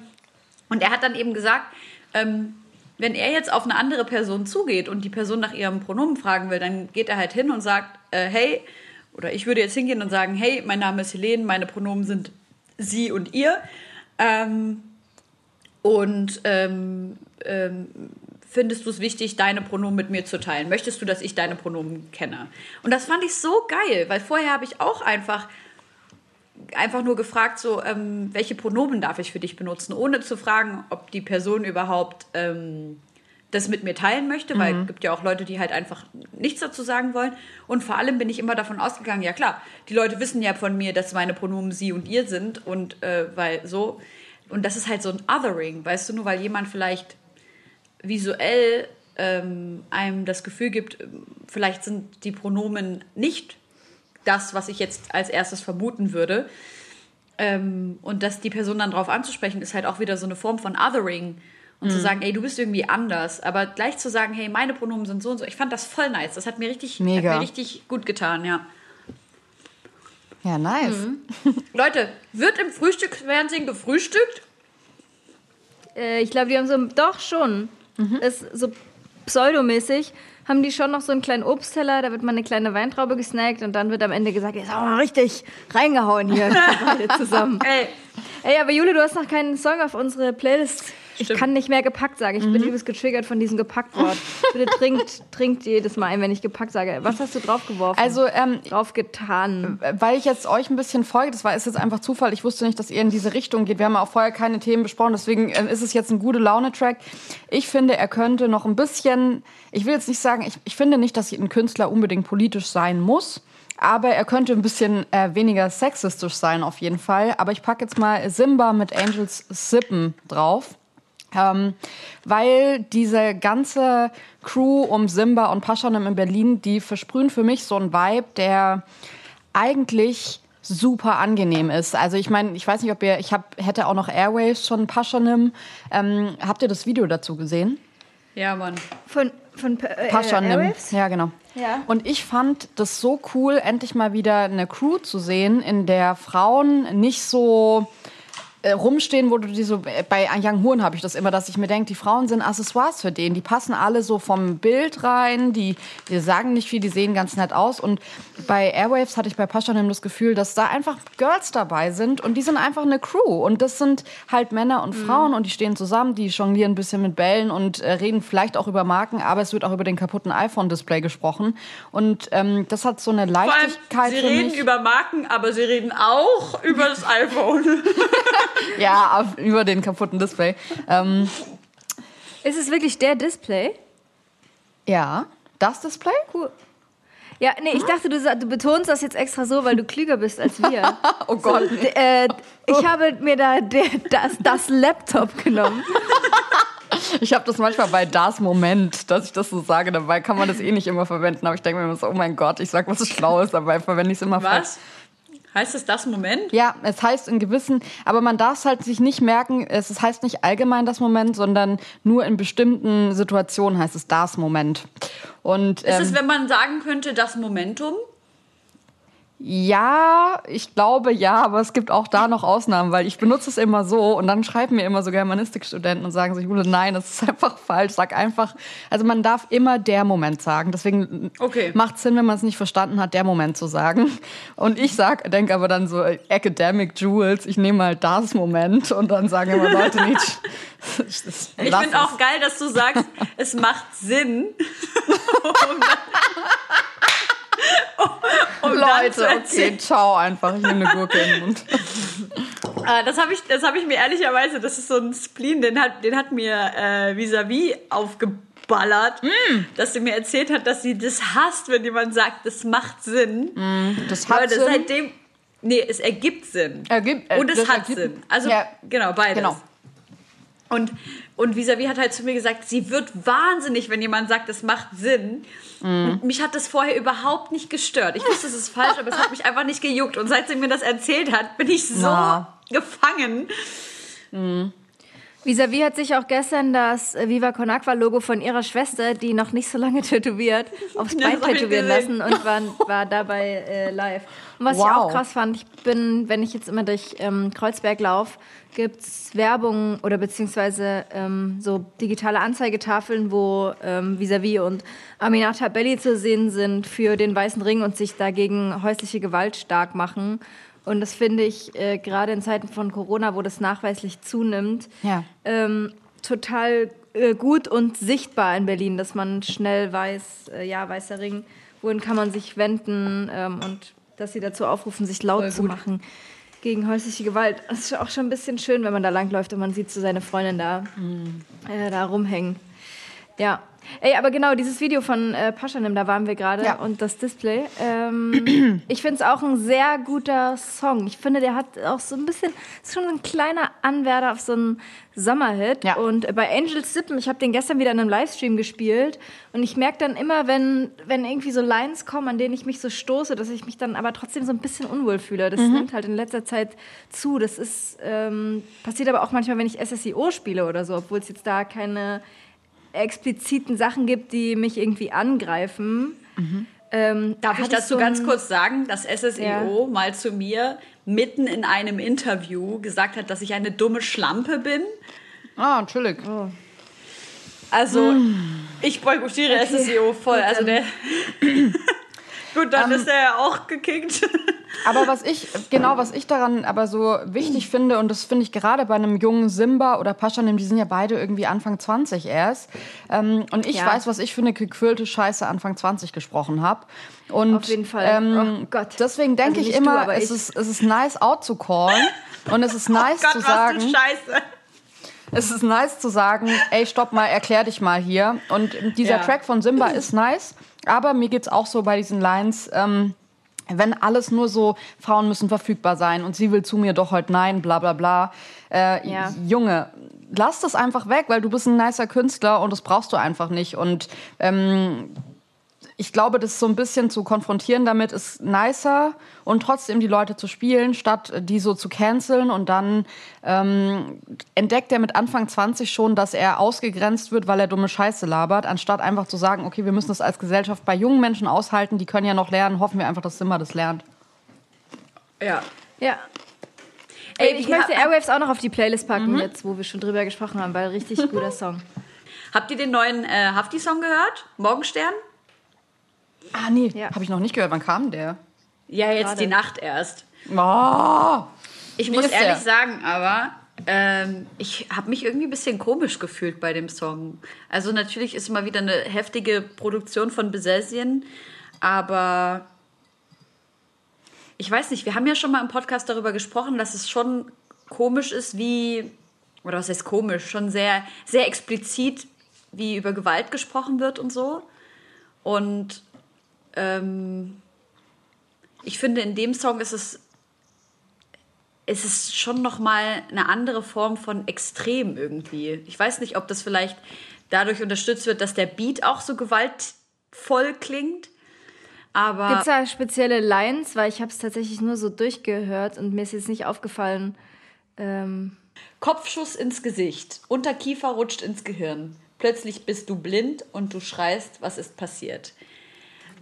Speaker 1: und er hat dann eben gesagt, ähm, wenn er jetzt auf eine andere Person zugeht und die Person nach ihrem Pronomen fragen will, dann geht er halt hin und sagt, äh, hey, oder ich würde jetzt hingehen und sagen, hey, mein Name ist Helene, meine Pronomen sind sie und ihr. Ähm, und ähm, ähm, findest du es wichtig, deine Pronomen mit mir zu teilen? Möchtest du, dass ich deine Pronomen kenne? Und das fand ich so geil, weil vorher habe ich auch einfach einfach nur gefragt, so, ähm, welche Pronomen darf ich für dich benutzen, ohne zu fragen, ob die Person überhaupt ähm, das mit mir teilen möchte, weil es mhm. gibt ja auch Leute, die halt einfach nichts dazu sagen wollen. Und vor allem bin ich immer davon ausgegangen, ja klar, die Leute wissen ja von mir, dass meine Pronomen sie und ihr sind und äh, weil so. Und das ist halt so ein Othering, weißt du, nur weil jemand vielleicht visuell ähm, einem das Gefühl gibt, vielleicht sind die Pronomen nicht das, was ich jetzt als erstes vermuten würde. Ähm, und dass die Person dann darauf anzusprechen, ist halt auch wieder so eine Form von Othering. Und mhm. zu sagen, ey, du bist irgendwie anders. Aber gleich zu sagen, hey, meine Pronomen sind so und so. Ich fand das voll nice. Das hat mir richtig, Mega. Hat mir richtig gut getan, ja.
Speaker 4: Ja, nice. Mhm.
Speaker 1: Leute, wird im Frühstücksfernsehen gefrühstückt?
Speaker 2: Äh, ich glaube, die haben so, doch schon. Mhm. Ist so pseudomäßig haben die schon noch so einen kleinen Obstteller, da wird mal eine kleine Weintraube gesnackt und dann wird am Ende gesagt, jetzt haben wir richtig reingehauen hier beide zusammen. Ey. Ey, aber Jule, du hast noch keinen Song auf unsere Playlist ich kann nicht mehr gepackt sagen. Ich mhm. bin übelst getriggert von diesem gepackt Wort. Bitte trinkt, trinkt jedes Mal ein, wenn ich gepackt sage. Was hast du draufgeworfen?
Speaker 4: Also, ähm,
Speaker 2: draufgetan.
Speaker 4: Weil ich jetzt euch ein bisschen folge, das war ist jetzt einfach Zufall. Ich wusste nicht, dass ihr in diese Richtung geht. Wir haben auch vorher keine Themen besprochen, deswegen äh, ist es jetzt ein gute Laune-Track. Ich finde, er könnte noch ein bisschen, ich will jetzt nicht sagen, ich, ich finde nicht, dass ein Künstler unbedingt politisch sein muss. Aber er könnte ein bisschen äh, weniger sexistisch sein, auf jeden Fall. Aber ich packe jetzt mal Simba mit Angels Sippen drauf. Ähm, weil diese ganze Crew um Simba und Paschanim in Berlin, die versprühen für mich so einen Vibe, der eigentlich super angenehm ist. Also ich meine, ich weiß nicht, ob ihr, ich hab, hätte auch noch Airwaves von Paschanim. Ähm, habt ihr das Video dazu gesehen?
Speaker 1: Ja, Mann.
Speaker 2: Von, von äh,
Speaker 4: Paschanim. Airwaves? Ja, genau. Ja. Und ich fand das so cool, endlich mal wieder eine Crew zu sehen, in der Frauen nicht so äh, rumstehen, wo du die so, äh, bei Young Horn habe ich das immer, dass ich mir denke, die Frauen sind Accessoires für den. Die passen alle so vom Bild rein, die, die sagen nicht viel, die sehen ganz nett aus. Und bei Airwaves hatte ich bei Paschanim das Gefühl, dass da einfach Girls dabei sind und die sind einfach eine Crew. Und das sind halt Männer und mhm. Frauen und die stehen zusammen, die jonglieren ein bisschen mit Bällen und äh, reden vielleicht auch über Marken, aber es wird auch über den kaputten iPhone-Display gesprochen. Und ähm, das hat so eine Leichtigkeit.
Speaker 1: sie reden über Marken, aber sie reden auch über das iPhone.
Speaker 4: ja, auf, über den kaputten Display. Ähm,
Speaker 2: ist es wirklich der Display?
Speaker 4: Ja, das Display?
Speaker 2: Cool. Ja, nee, ich dachte, du, du betonst das jetzt extra so, weil du klüger bist als wir.
Speaker 4: Oh Gott.
Speaker 2: D- äh, ich habe mir da der, das, das Laptop genommen.
Speaker 4: Ich habe das manchmal bei das Moment, dass ich das so sage. Dabei kann man das eh nicht immer verwenden. Aber ich denke mir immer so, oh mein Gott, ich sag was Schlaues, dabei verwende ich es immer falsch.
Speaker 1: Heißt es das Moment?
Speaker 4: Ja, es heißt in gewissen, aber man darf es halt sich nicht merken, es es heißt nicht allgemein das Moment, sondern nur in bestimmten Situationen heißt es das Moment. Und
Speaker 1: Ist
Speaker 4: ähm,
Speaker 1: es, wenn man sagen könnte, das Momentum?
Speaker 4: Ja, ich glaube ja, aber es gibt auch da noch Ausnahmen, weil ich benutze es immer so und dann schreiben mir immer so Germanistikstudenten und sagen so, Jule, nein, das ist einfach falsch. Sag einfach, also man darf immer der Moment sagen. Deswegen
Speaker 1: Okay.
Speaker 4: macht Sinn, wenn man es nicht verstanden hat, der Moment zu sagen. Und ich sag, denke aber dann so Academic Jewels, ich nehme mal das Moment und dann sagen immer Leute nicht.
Speaker 1: Ich finde auch geil, dass du sagst, es macht Sinn. um, um zu
Speaker 4: Leute, okay, ciao einfach. Ich nehme eine Gurke in den Mund.
Speaker 1: Ah, das habe ich, das hab ich mir ehrlicherweise, das ist so ein Spleen, den hat, den hat mir äh, vis-à-vis aufgeballert,
Speaker 4: Mm.
Speaker 1: dass sie mir erzählt hat, dass sie das hasst, wenn jemand sagt, das macht Sinn.
Speaker 4: Das hat
Speaker 1: Leute,
Speaker 4: Sinn.
Speaker 1: seitdem. Nee, es ergibt Sinn.
Speaker 4: Ergibt- äh,
Speaker 1: und es hat
Speaker 4: ergibt-
Speaker 1: Sinn. Also,
Speaker 4: Ja,
Speaker 1: genau, beides.
Speaker 4: genau.
Speaker 1: Und, und Visavi hat halt zu mir gesagt, sie wird wahnsinnig, wenn jemand sagt, es macht Sinn.
Speaker 4: Mm.
Speaker 1: Und mich hat das vorher überhaupt nicht gestört. Ich wusste, es ist falsch, aber es hat mich einfach nicht gejuckt. Und seit sie mir das erzählt hat, bin ich so
Speaker 4: Na.
Speaker 1: gefangen.
Speaker 2: Visavi hat sich auch gestern das Viva Con Aqua Logo von ihrer Schwester, die noch nicht so lange tätowiert, aufs Bein
Speaker 1: ich
Speaker 2: tätowieren lassen und war, war dabei äh, live. Und was ich
Speaker 4: Wow.
Speaker 2: auch krass fand, ich bin, wenn ich jetzt immer durch ähm, Kreuzberg laufe, gibt's Werbung oder beziehungsweise ähm, so digitale Anzeigetafeln, wo ähm, Visavi und Aminata Belli zu sehen sind für den Weißen Ring und sich dagegen häusliche Gewalt stark machen. Und das finde ich äh, gerade in Zeiten von Corona, wo das nachweislich zunimmt,
Speaker 4: Ja.
Speaker 2: ähm, total äh, gut und sichtbar in Berlin, dass man schnell weiß, äh, ja, Weißer Ring, wohin kann man sich wenden ähm, und dass sie dazu aufrufen, sich laut zu machen gegen häusliche Gewalt. Das ist auch schon ein bisschen schön, wenn man da langläuft und man sieht so seine Freundin da, äh, da rumhängen. Ja. Ey, aber genau, dieses Video von äh, Paschanim, da waren wir gerade
Speaker 4: Ja.
Speaker 2: und das Display. Ähm, ich finde es auch ein sehr guter Song. Ich finde, der hat auch so ein bisschen, ist schon ein kleiner Anwärter auf so einen Sommerhit.
Speaker 4: Ja.
Speaker 2: Und bei Angels Sippen, ich habe den gestern wieder in einem Livestream gespielt und ich merke dann immer, wenn, wenn irgendwie so Lines kommen, an denen ich mich so stoße, dass ich mich dann aber trotzdem so ein bisschen unwohl fühle. Das nimmt halt in letzter Zeit zu. Das ist, ähm, passiert aber auch manchmal, wenn ich SSIO spiele oder so, obwohl es jetzt da keine expliziten Sachen gibt, die mich irgendwie angreifen. Ähm,
Speaker 1: Darf ich dazu
Speaker 2: so
Speaker 1: ganz kurz sagen, dass SSEO
Speaker 2: Ja.
Speaker 1: mal zu mir mitten in einem Interview gesagt hat, dass ich eine dumme Schlampe bin?
Speaker 4: Ah, chillig.
Speaker 1: Also, ich boykottiere SSEO voll. Also der. Gut, dann ist er ja auch gekickt.
Speaker 4: Aber was ich, genau, was ich daran aber so wichtig finde, und das finde ich gerade bei einem jungen Simba oder Paschanim, die sind ja beide irgendwie Anfang 20 erst. Ähm, und ich
Speaker 2: Ja.
Speaker 4: weiß, was ich für eine gequirlte Scheiße Anfang 20 gesprochen habe. Und
Speaker 2: Auf jeden Fall.
Speaker 4: Ähm,
Speaker 2: Oh Gott.
Speaker 4: Deswegen denke
Speaker 2: Also
Speaker 4: ich
Speaker 2: du,
Speaker 4: immer,
Speaker 2: aber
Speaker 4: es,
Speaker 2: ich.
Speaker 4: ist, es ist nice out zu callen. Und es ist nice
Speaker 1: Gott,
Speaker 4: zu
Speaker 1: was
Speaker 4: sagen.
Speaker 1: eine Scheiße.
Speaker 4: Es ist nice zu sagen, ey, stopp mal, erklär dich mal hier. Und dieser
Speaker 1: Ja.
Speaker 4: Track von Simba ist nice, aber mir geht's auch so bei diesen Lines, ähm, wenn alles nur so, Frauen müssen verfügbar sein und sie will zu mir doch heute nein, bla bla bla. Äh,
Speaker 2: Ja.
Speaker 4: Junge, lass das einfach weg, weil du bist ein nicer Künstler und das brauchst du einfach nicht. Und ähm, ich glaube, das so ein bisschen zu konfrontieren damit ist nicer und trotzdem die Leute zu spielen, statt die so zu canceln. Und dann ähm, entdeckt er mit Anfang 20 schon, dass er ausgegrenzt wird, weil er dumme Scheiße labert, anstatt einfach zu sagen, okay, wir müssen das als Gesellschaft bei jungen Menschen aushalten, die können ja noch lernen, hoffen wir einfach, dass Simba das lernt.
Speaker 1: Ja.
Speaker 2: Ja.
Speaker 1: Ey,
Speaker 2: ich möchte Airwaves auch noch auf die Playlist packen,
Speaker 4: Mhm.
Speaker 2: jetzt, wo wir schon drüber gesprochen haben, weil richtig guter Song.
Speaker 1: Habt ihr den neuen äh, Hafti-Song gehört? Morgenstern?
Speaker 4: Ah, nee,
Speaker 2: Ja.
Speaker 4: habe ich noch nicht gehört. Wann kam der?
Speaker 1: Ja, jetzt
Speaker 2: Gerade.
Speaker 1: die Nacht erst.
Speaker 4: Oh,
Speaker 1: Ich muss ehrlich
Speaker 4: der?
Speaker 1: sagen, aber ähm, ich habe mich irgendwie ein bisschen komisch gefühlt bei dem Song. Also natürlich ist mal wieder eine heftige Produktion von Besessien, aber ich weiß nicht, wir haben ja schon mal im Podcast darüber gesprochen, dass es schon komisch ist, wie, oder was heißt komisch, schon sehr, sehr explizit, wie über Gewalt gesprochen wird und so. Und ähm, ich finde, in dem Song ist es, es ist schon noch mal eine andere Form von Extrem irgendwie. Ich weiß nicht, ob das vielleicht dadurch unterstützt wird, dass der Beat auch so gewaltvoll klingt. Aber
Speaker 2: Gibt es da spezielle Lines? Weil ich habe es tatsächlich nur so durchgehört und mir ist jetzt nicht aufgefallen. Ähm,
Speaker 1: Kopfschuss ins Gesicht, Unterkiefer rutscht ins Gehirn. Plötzlich bist du blind und du schreist, was ist passiert.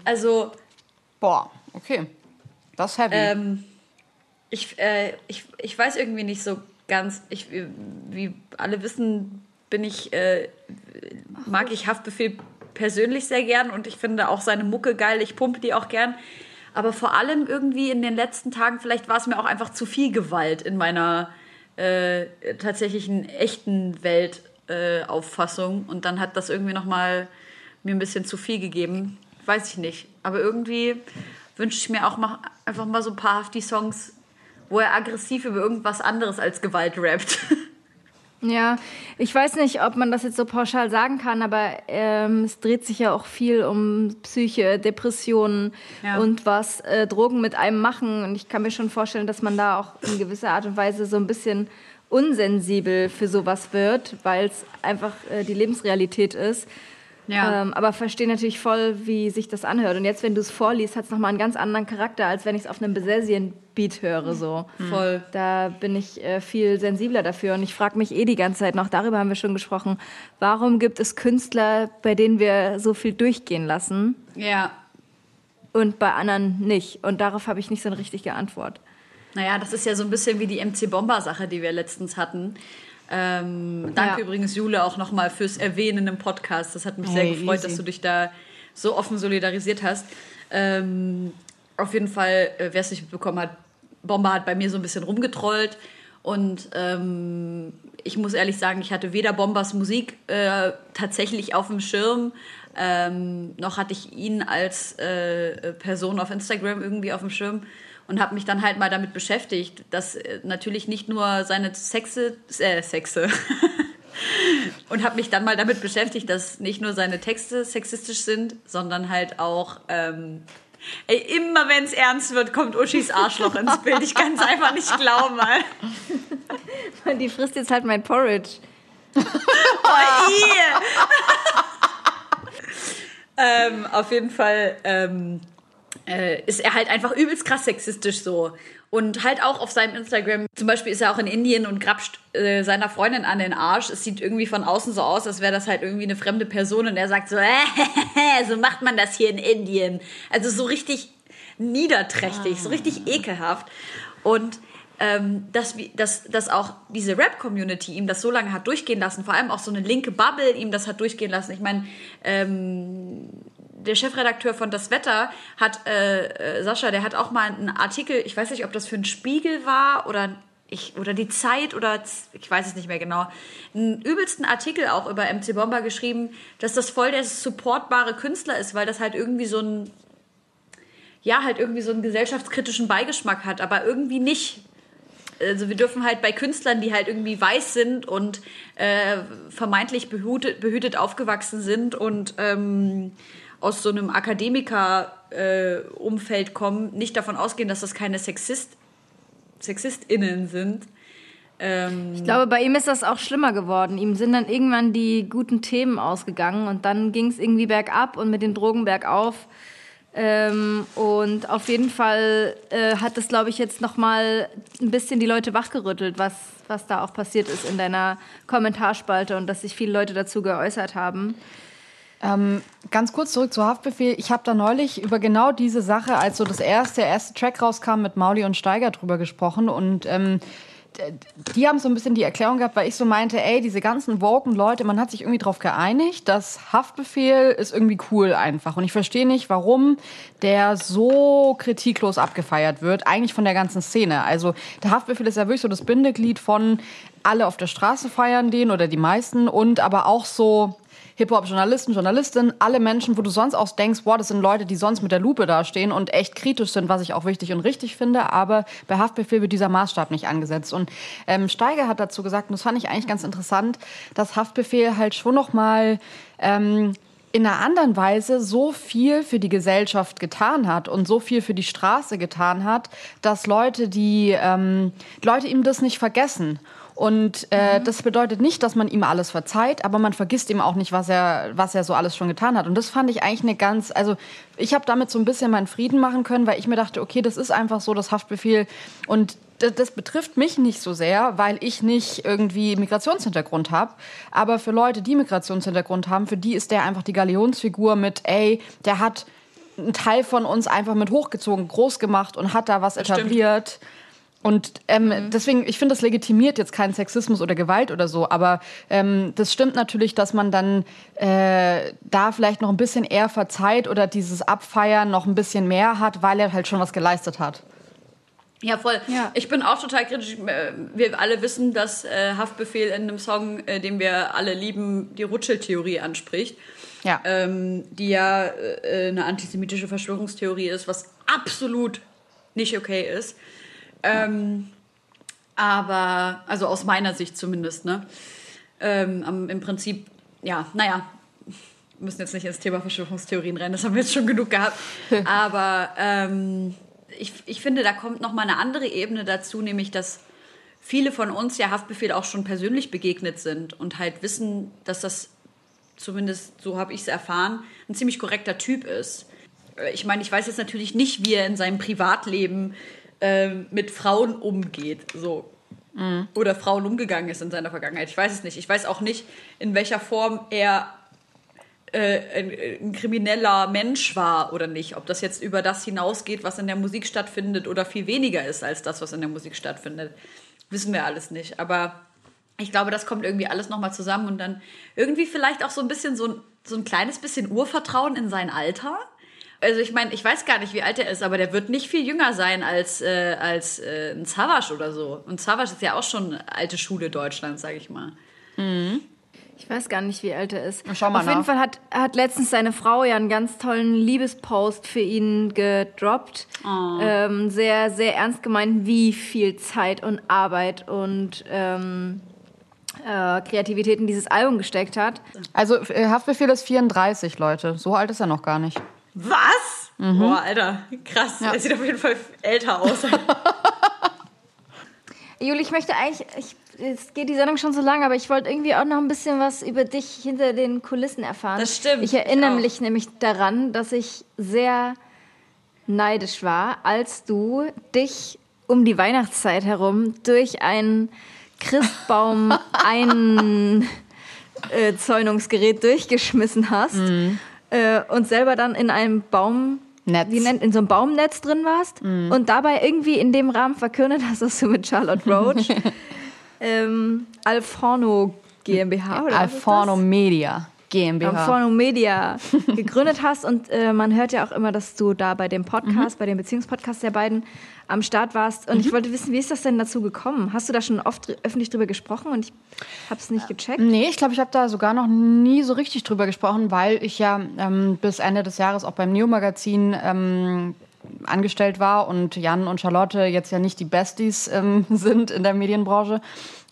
Speaker 1: Also,
Speaker 4: Boah, okay. Das ist heavy.
Speaker 1: ähm, ich, äh, ich, ich weiß irgendwie nicht so ganz, ich, wie alle wissen, bin ich, äh, mag ich Haftbefehl persönlich sehr gern und ich finde auch seine Mucke geil, ich pumpe die auch gern. Aber vor allem irgendwie in den letzten Tagen, vielleicht war es mir auch einfach zu viel Gewalt in meiner äh, tatsächlichen echten Weltauffassung. Äh, und dann hat das irgendwie nochmal mir ein bisschen zu viel gegeben. Weiß ich nicht. Aber irgendwie wünsche ich mir auch mal, einfach mal so ein paar Hafti-Songs, wo er aggressiv über irgendwas anderes als Gewalt rappt.
Speaker 2: Ja, ich weiß nicht, ob man das jetzt so pauschal sagen kann, aber ähm, es dreht sich ja auch viel um Psyche, Depressionen
Speaker 1: Ja.
Speaker 2: und was äh, Drogen mit einem machen. Und ich kann mir schon vorstellen, dass man da auch in gewisser Art und Weise so ein bisschen unsensibel für sowas wird, weil es einfach äh, die Lebensrealität ist.
Speaker 1: Ja.
Speaker 2: Ähm, aber verstehe natürlich voll, wie sich das anhört. Und jetzt, wenn du es vorliest, hat es nochmal einen ganz anderen Charakter, als wenn ich es auf einem Besessien-Beat höre. So.
Speaker 1: Voll.
Speaker 2: Da bin ich äh, viel sensibler dafür. Und ich frage mich eh die ganze Zeit noch, darüber haben wir schon gesprochen, warum gibt es Künstler, bei denen wir so viel durchgehen lassen
Speaker 1: Ja.
Speaker 2: und bei anderen nicht? Und darauf habe ich nicht so eine richtige Antwort.
Speaker 1: Naja, das ist ja so ein bisschen wie die MC-Bomber-Sache, die wir letztens hatten. Ähm, danke
Speaker 2: Ja.
Speaker 1: übrigens, Jule, auch nochmal fürs Erwähnen im Podcast. Das hat mich sehr
Speaker 4: Hey,
Speaker 1: gefreut,
Speaker 4: easy.
Speaker 1: dass du dich da so offen solidarisiert hast. Ähm, auf jeden Fall, äh, wer es nicht mitbekommen hat, Bomber hat bei mir so ein bisschen rumgetrollt. Und ähm, ich muss ehrlich sagen, ich hatte weder Bombers Musik äh, tatsächlich auf dem Schirm, ähm, noch hatte ich ihn als äh, Person auf Instagram irgendwie auf dem Schirm und habe mich dann halt mal damit beschäftigt, dass äh, natürlich nicht nur seine Sexe, äh, Sexe und habe mich dann mal damit beschäftigt, dass nicht nur seine Texte sexistisch sind, sondern halt auch ähm, Ey, immer wenn es ernst wird, kommt Uschis Arschloch ins Bild. Ich kann es einfach nicht glauben. Alter.
Speaker 2: Die frisst jetzt halt mein Porridge.
Speaker 1: ähm, auf jeden Fall ähm, äh, ist er halt einfach übelst krass sexistisch so. Und halt auch auf seinem Instagram, zum Beispiel ist er auch in Indien und grapscht äh, seiner Freundin an den Arsch. Es sieht irgendwie von außen so aus, als wäre das halt irgendwie eine fremde Person und er sagt so, äh, so macht man das hier in Indien. Also so richtig niederträchtig, so richtig ekelhaft. Und ähm, dass, dass, dass auch diese Rap-Community ihm das so lange hat durchgehen lassen, vor allem auch so eine linke Bubble ihm das hat durchgehen lassen. Ich meine, ähm, der Chefredakteur von Das Wetter hat, äh, äh, Sascha, der hat auch mal einen Artikel, ich weiß nicht, ob das für einen Spiegel war oder ich, oder die Zeit oder ich weiß es nicht mehr genau, einen übelsten Artikel auch über MC Bomber geschrieben, dass das voll der supportbare Künstler ist, weil das halt irgendwie so ein, ja, halt irgendwie so einen gesellschaftskritischen Beigeschmack hat, aber irgendwie nicht. Also wir dürfen halt bei Künstlern, die halt irgendwie weiß sind und äh, vermeintlich behütet, behütet aufgewachsen sind und ähm, aus so einem Akademiker-Umfeld äh, kommen, nicht davon ausgehen, dass das keine Sexist, SexistInnen sind. Ähm,
Speaker 2: Ich glaube, bei ihm ist das auch schlimmer geworden. Ihm sind dann irgendwann die guten Themen ausgegangen und dann ging es irgendwie bergab und mit den Drogen bergauf. Ähm, und auf jeden Fall äh, hat das, glaube ich, jetzt nochmal ein bisschen die Leute wachgerüttelt, was, was da auch passiert ist in deiner Kommentarspalte und dass sich viele Leute dazu geäußert haben.
Speaker 4: Ähm, ganz kurz zurück zu Haftbefehl. Ich habe da neulich über genau diese Sache, als so das erste, der erste Track rauskam, mit Mauli und Steiger drüber gesprochen. Und ähm, die haben so ein bisschen die Erklärung gehabt, weil ich so meinte, ey, diese ganzen woken Leute, man hat sich irgendwie darauf geeinigt, dass Haftbefehl ist irgendwie cool einfach. Und ich verstehe nicht, warum der so kritiklos abgefeiert wird, eigentlich von der ganzen Szene. Also der Haftbefehl ist ja wirklich so das Bindeglied von alle auf der Straße feiern den oder die meisten und aber auch so Hip-Hop-Journalisten, Journalistinnen, alle Menschen, wo du sonst auch denkst, boah, das sind Leute, die sonst mit der Lupe dastehen und echt kritisch sind, was ich auch wichtig und richtig finde. Aber bei Haftbefehl wird dieser Maßstab nicht angesetzt. Und ähm, Steiger hat dazu gesagt, und das fand ich eigentlich ganz interessant, dass Haftbefehl halt schon noch mal ähm, in einer anderen Weise so viel für die Gesellschaft getan hat und so viel für die Straße getan hat, dass Leute, die ähm, Leute ihm das nicht vergessen. Und äh, mhm. das bedeutet nicht, dass man ihm alles verzeiht, aber man vergisst ihm auch nicht, was er, was er so alles schon getan hat. Und das fand ich eigentlich eine ganz, also ich habe damit so ein bisschen meinen Frieden machen können, weil ich mir dachte, okay, das ist einfach so das Haftbefehl und das, das betrifft mich nicht so sehr, weil ich nicht irgendwie Migrationshintergrund habe. Aber für Leute, die Migrationshintergrund haben, für die ist der einfach die Galionsfigur mit, ey, der hat einen Teil von uns einfach mit hochgezogen, groß gemacht und hat da was etabliert. Stimmt. Und ähm, mhm. deswegen, ich finde, das legitimiert jetzt keinen Sexismus oder Gewalt oder so, aber ähm, das stimmt natürlich, dass man dann äh, da vielleicht noch ein bisschen eher verzeiht oder dieses Abfeiern noch ein bisschen mehr hat, weil er halt schon was geleistet hat.
Speaker 1: Ja, voll. Ja. Ich bin auch total kritisch. Äh, wir alle wissen, dass äh, Haftbefehl in einem Song, äh, den wir alle lieben, die Rutschel-Theorie anspricht. Ja. Ähm, die ja äh, eine antisemitische Verschwörungstheorie ist, was absolut nicht okay ist. Ähm, aber, also aus meiner Sicht zumindest, ne? Ähm, Im Prinzip, ja, naja, wir müssen jetzt nicht ins Thema Verschwörungstheorien rein, das haben wir jetzt schon genug gehabt. aber ähm, ich, ich finde, da kommt noch mal eine andere Ebene dazu, nämlich, dass viele von uns ja Haftbefehl auch schon persönlich begegnet sind und halt wissen, dass das, zumindest so habe ich es erfahren, ein ziemlich korrekter Typ ist. Ich meine, ich weiß jetzt natürlich nicht, wie er in seinem Privatleben ähm, mit Frauen umgeht. So. Mhm. Oder Frauen umgegangen ist in seiner Vergangenheit. Ich weiß es nicht. Ich weiß auch nicht, in welcher Form er äh, ein, ein, krimineller Mensch war oder nicht. Ob das jetzt über das hinausgeht, was in der Musik stattfindet oder viel weniger ist als das, was in der Musik stattfindet. Wissen wir alles nicht. Aber ich glaube, das kommt irgendwie alles nochmal zusammen und dann irgendwie vielleicht auch so ein bisschen so ein, so ein kleines bisschen Urvertrauen in sein Alter also ich meine, ich weiß gar nicht, wie alt er ist, aber der wird nicht viel jünger sein als, äh, als äh, ein Savasch oder so. Und Savasch ist ja auch schon alte Schule Deutschlands, sage ich mal.
Speaker 2: Mhm. Ich weiß gar nicht, wie alt er ist. Schau mal Auf nach. jeden Fall hat, hat letztens seine Frau ja einen ganz tollen Liebespost für ihn gedroppt. Oh. Ähm, sehr, sehr ernst gemeint, wie viel Zeit und Arbeit und ähm, äh, Kreativität in dieses Album gesteckt hat.
Speaker 4: Also äh, Haftbefehl ist 34, Leute. So alt ist er noch gar nicht.
Speaker 1: Was? Mhm. Boah, Alter, krass. Ja. Er sieht auf jeden Fall älter aus.
Speaker 2: Juli, ich möchte eigentlich, ich, es geht die Sendung schon so lange, aber ich wollte irgendwie auch noch ein bisschen was über dich hinter den Kulissen erfahren.
Speaker 1: Das stimmt.
Speaker 2: Ich erinnere mich nämlich daran, dass ich sehr neidisch war, als du dich um die Weihnachtszeit herum durch ein Christbaum Einzäunungsgerät durchgeschmissen hast. Mhm äh, und selber dann in einem Baum Netz. Wie nennt, in so einem Baumnetz drin warst mm. und dabei irgendwie in dem Rahmen verkündet hast, dass du mit Charlotte Roach ähm, Alforno GmbH
Speaker 4: oder Alforno Media GmbH.
Speaker 2: Alforno Media gegründet hast und äh, man hört ja auch immer, dass du da bei dem Podcast, mhm. bei dem Beziehungspodcast der beiden am Start warst. Und mhm. ich wollte wissen, wie ist das denn dazu gekommen? Hast du da schon oft öffentlich drüber gesprochen und ich habe es nicht gecheckt?
Speaker 4: Nee, ich glaube, ich habe da sogar noch nie so richtig drüber gesprochen, weil ich ja ähm, bis Ende des Jahres auch beim Neo-Magazin ähm, angestellt war und Jan und Charlotte jetzt ja nicht die Besties ähm, sind in der Medienbranche.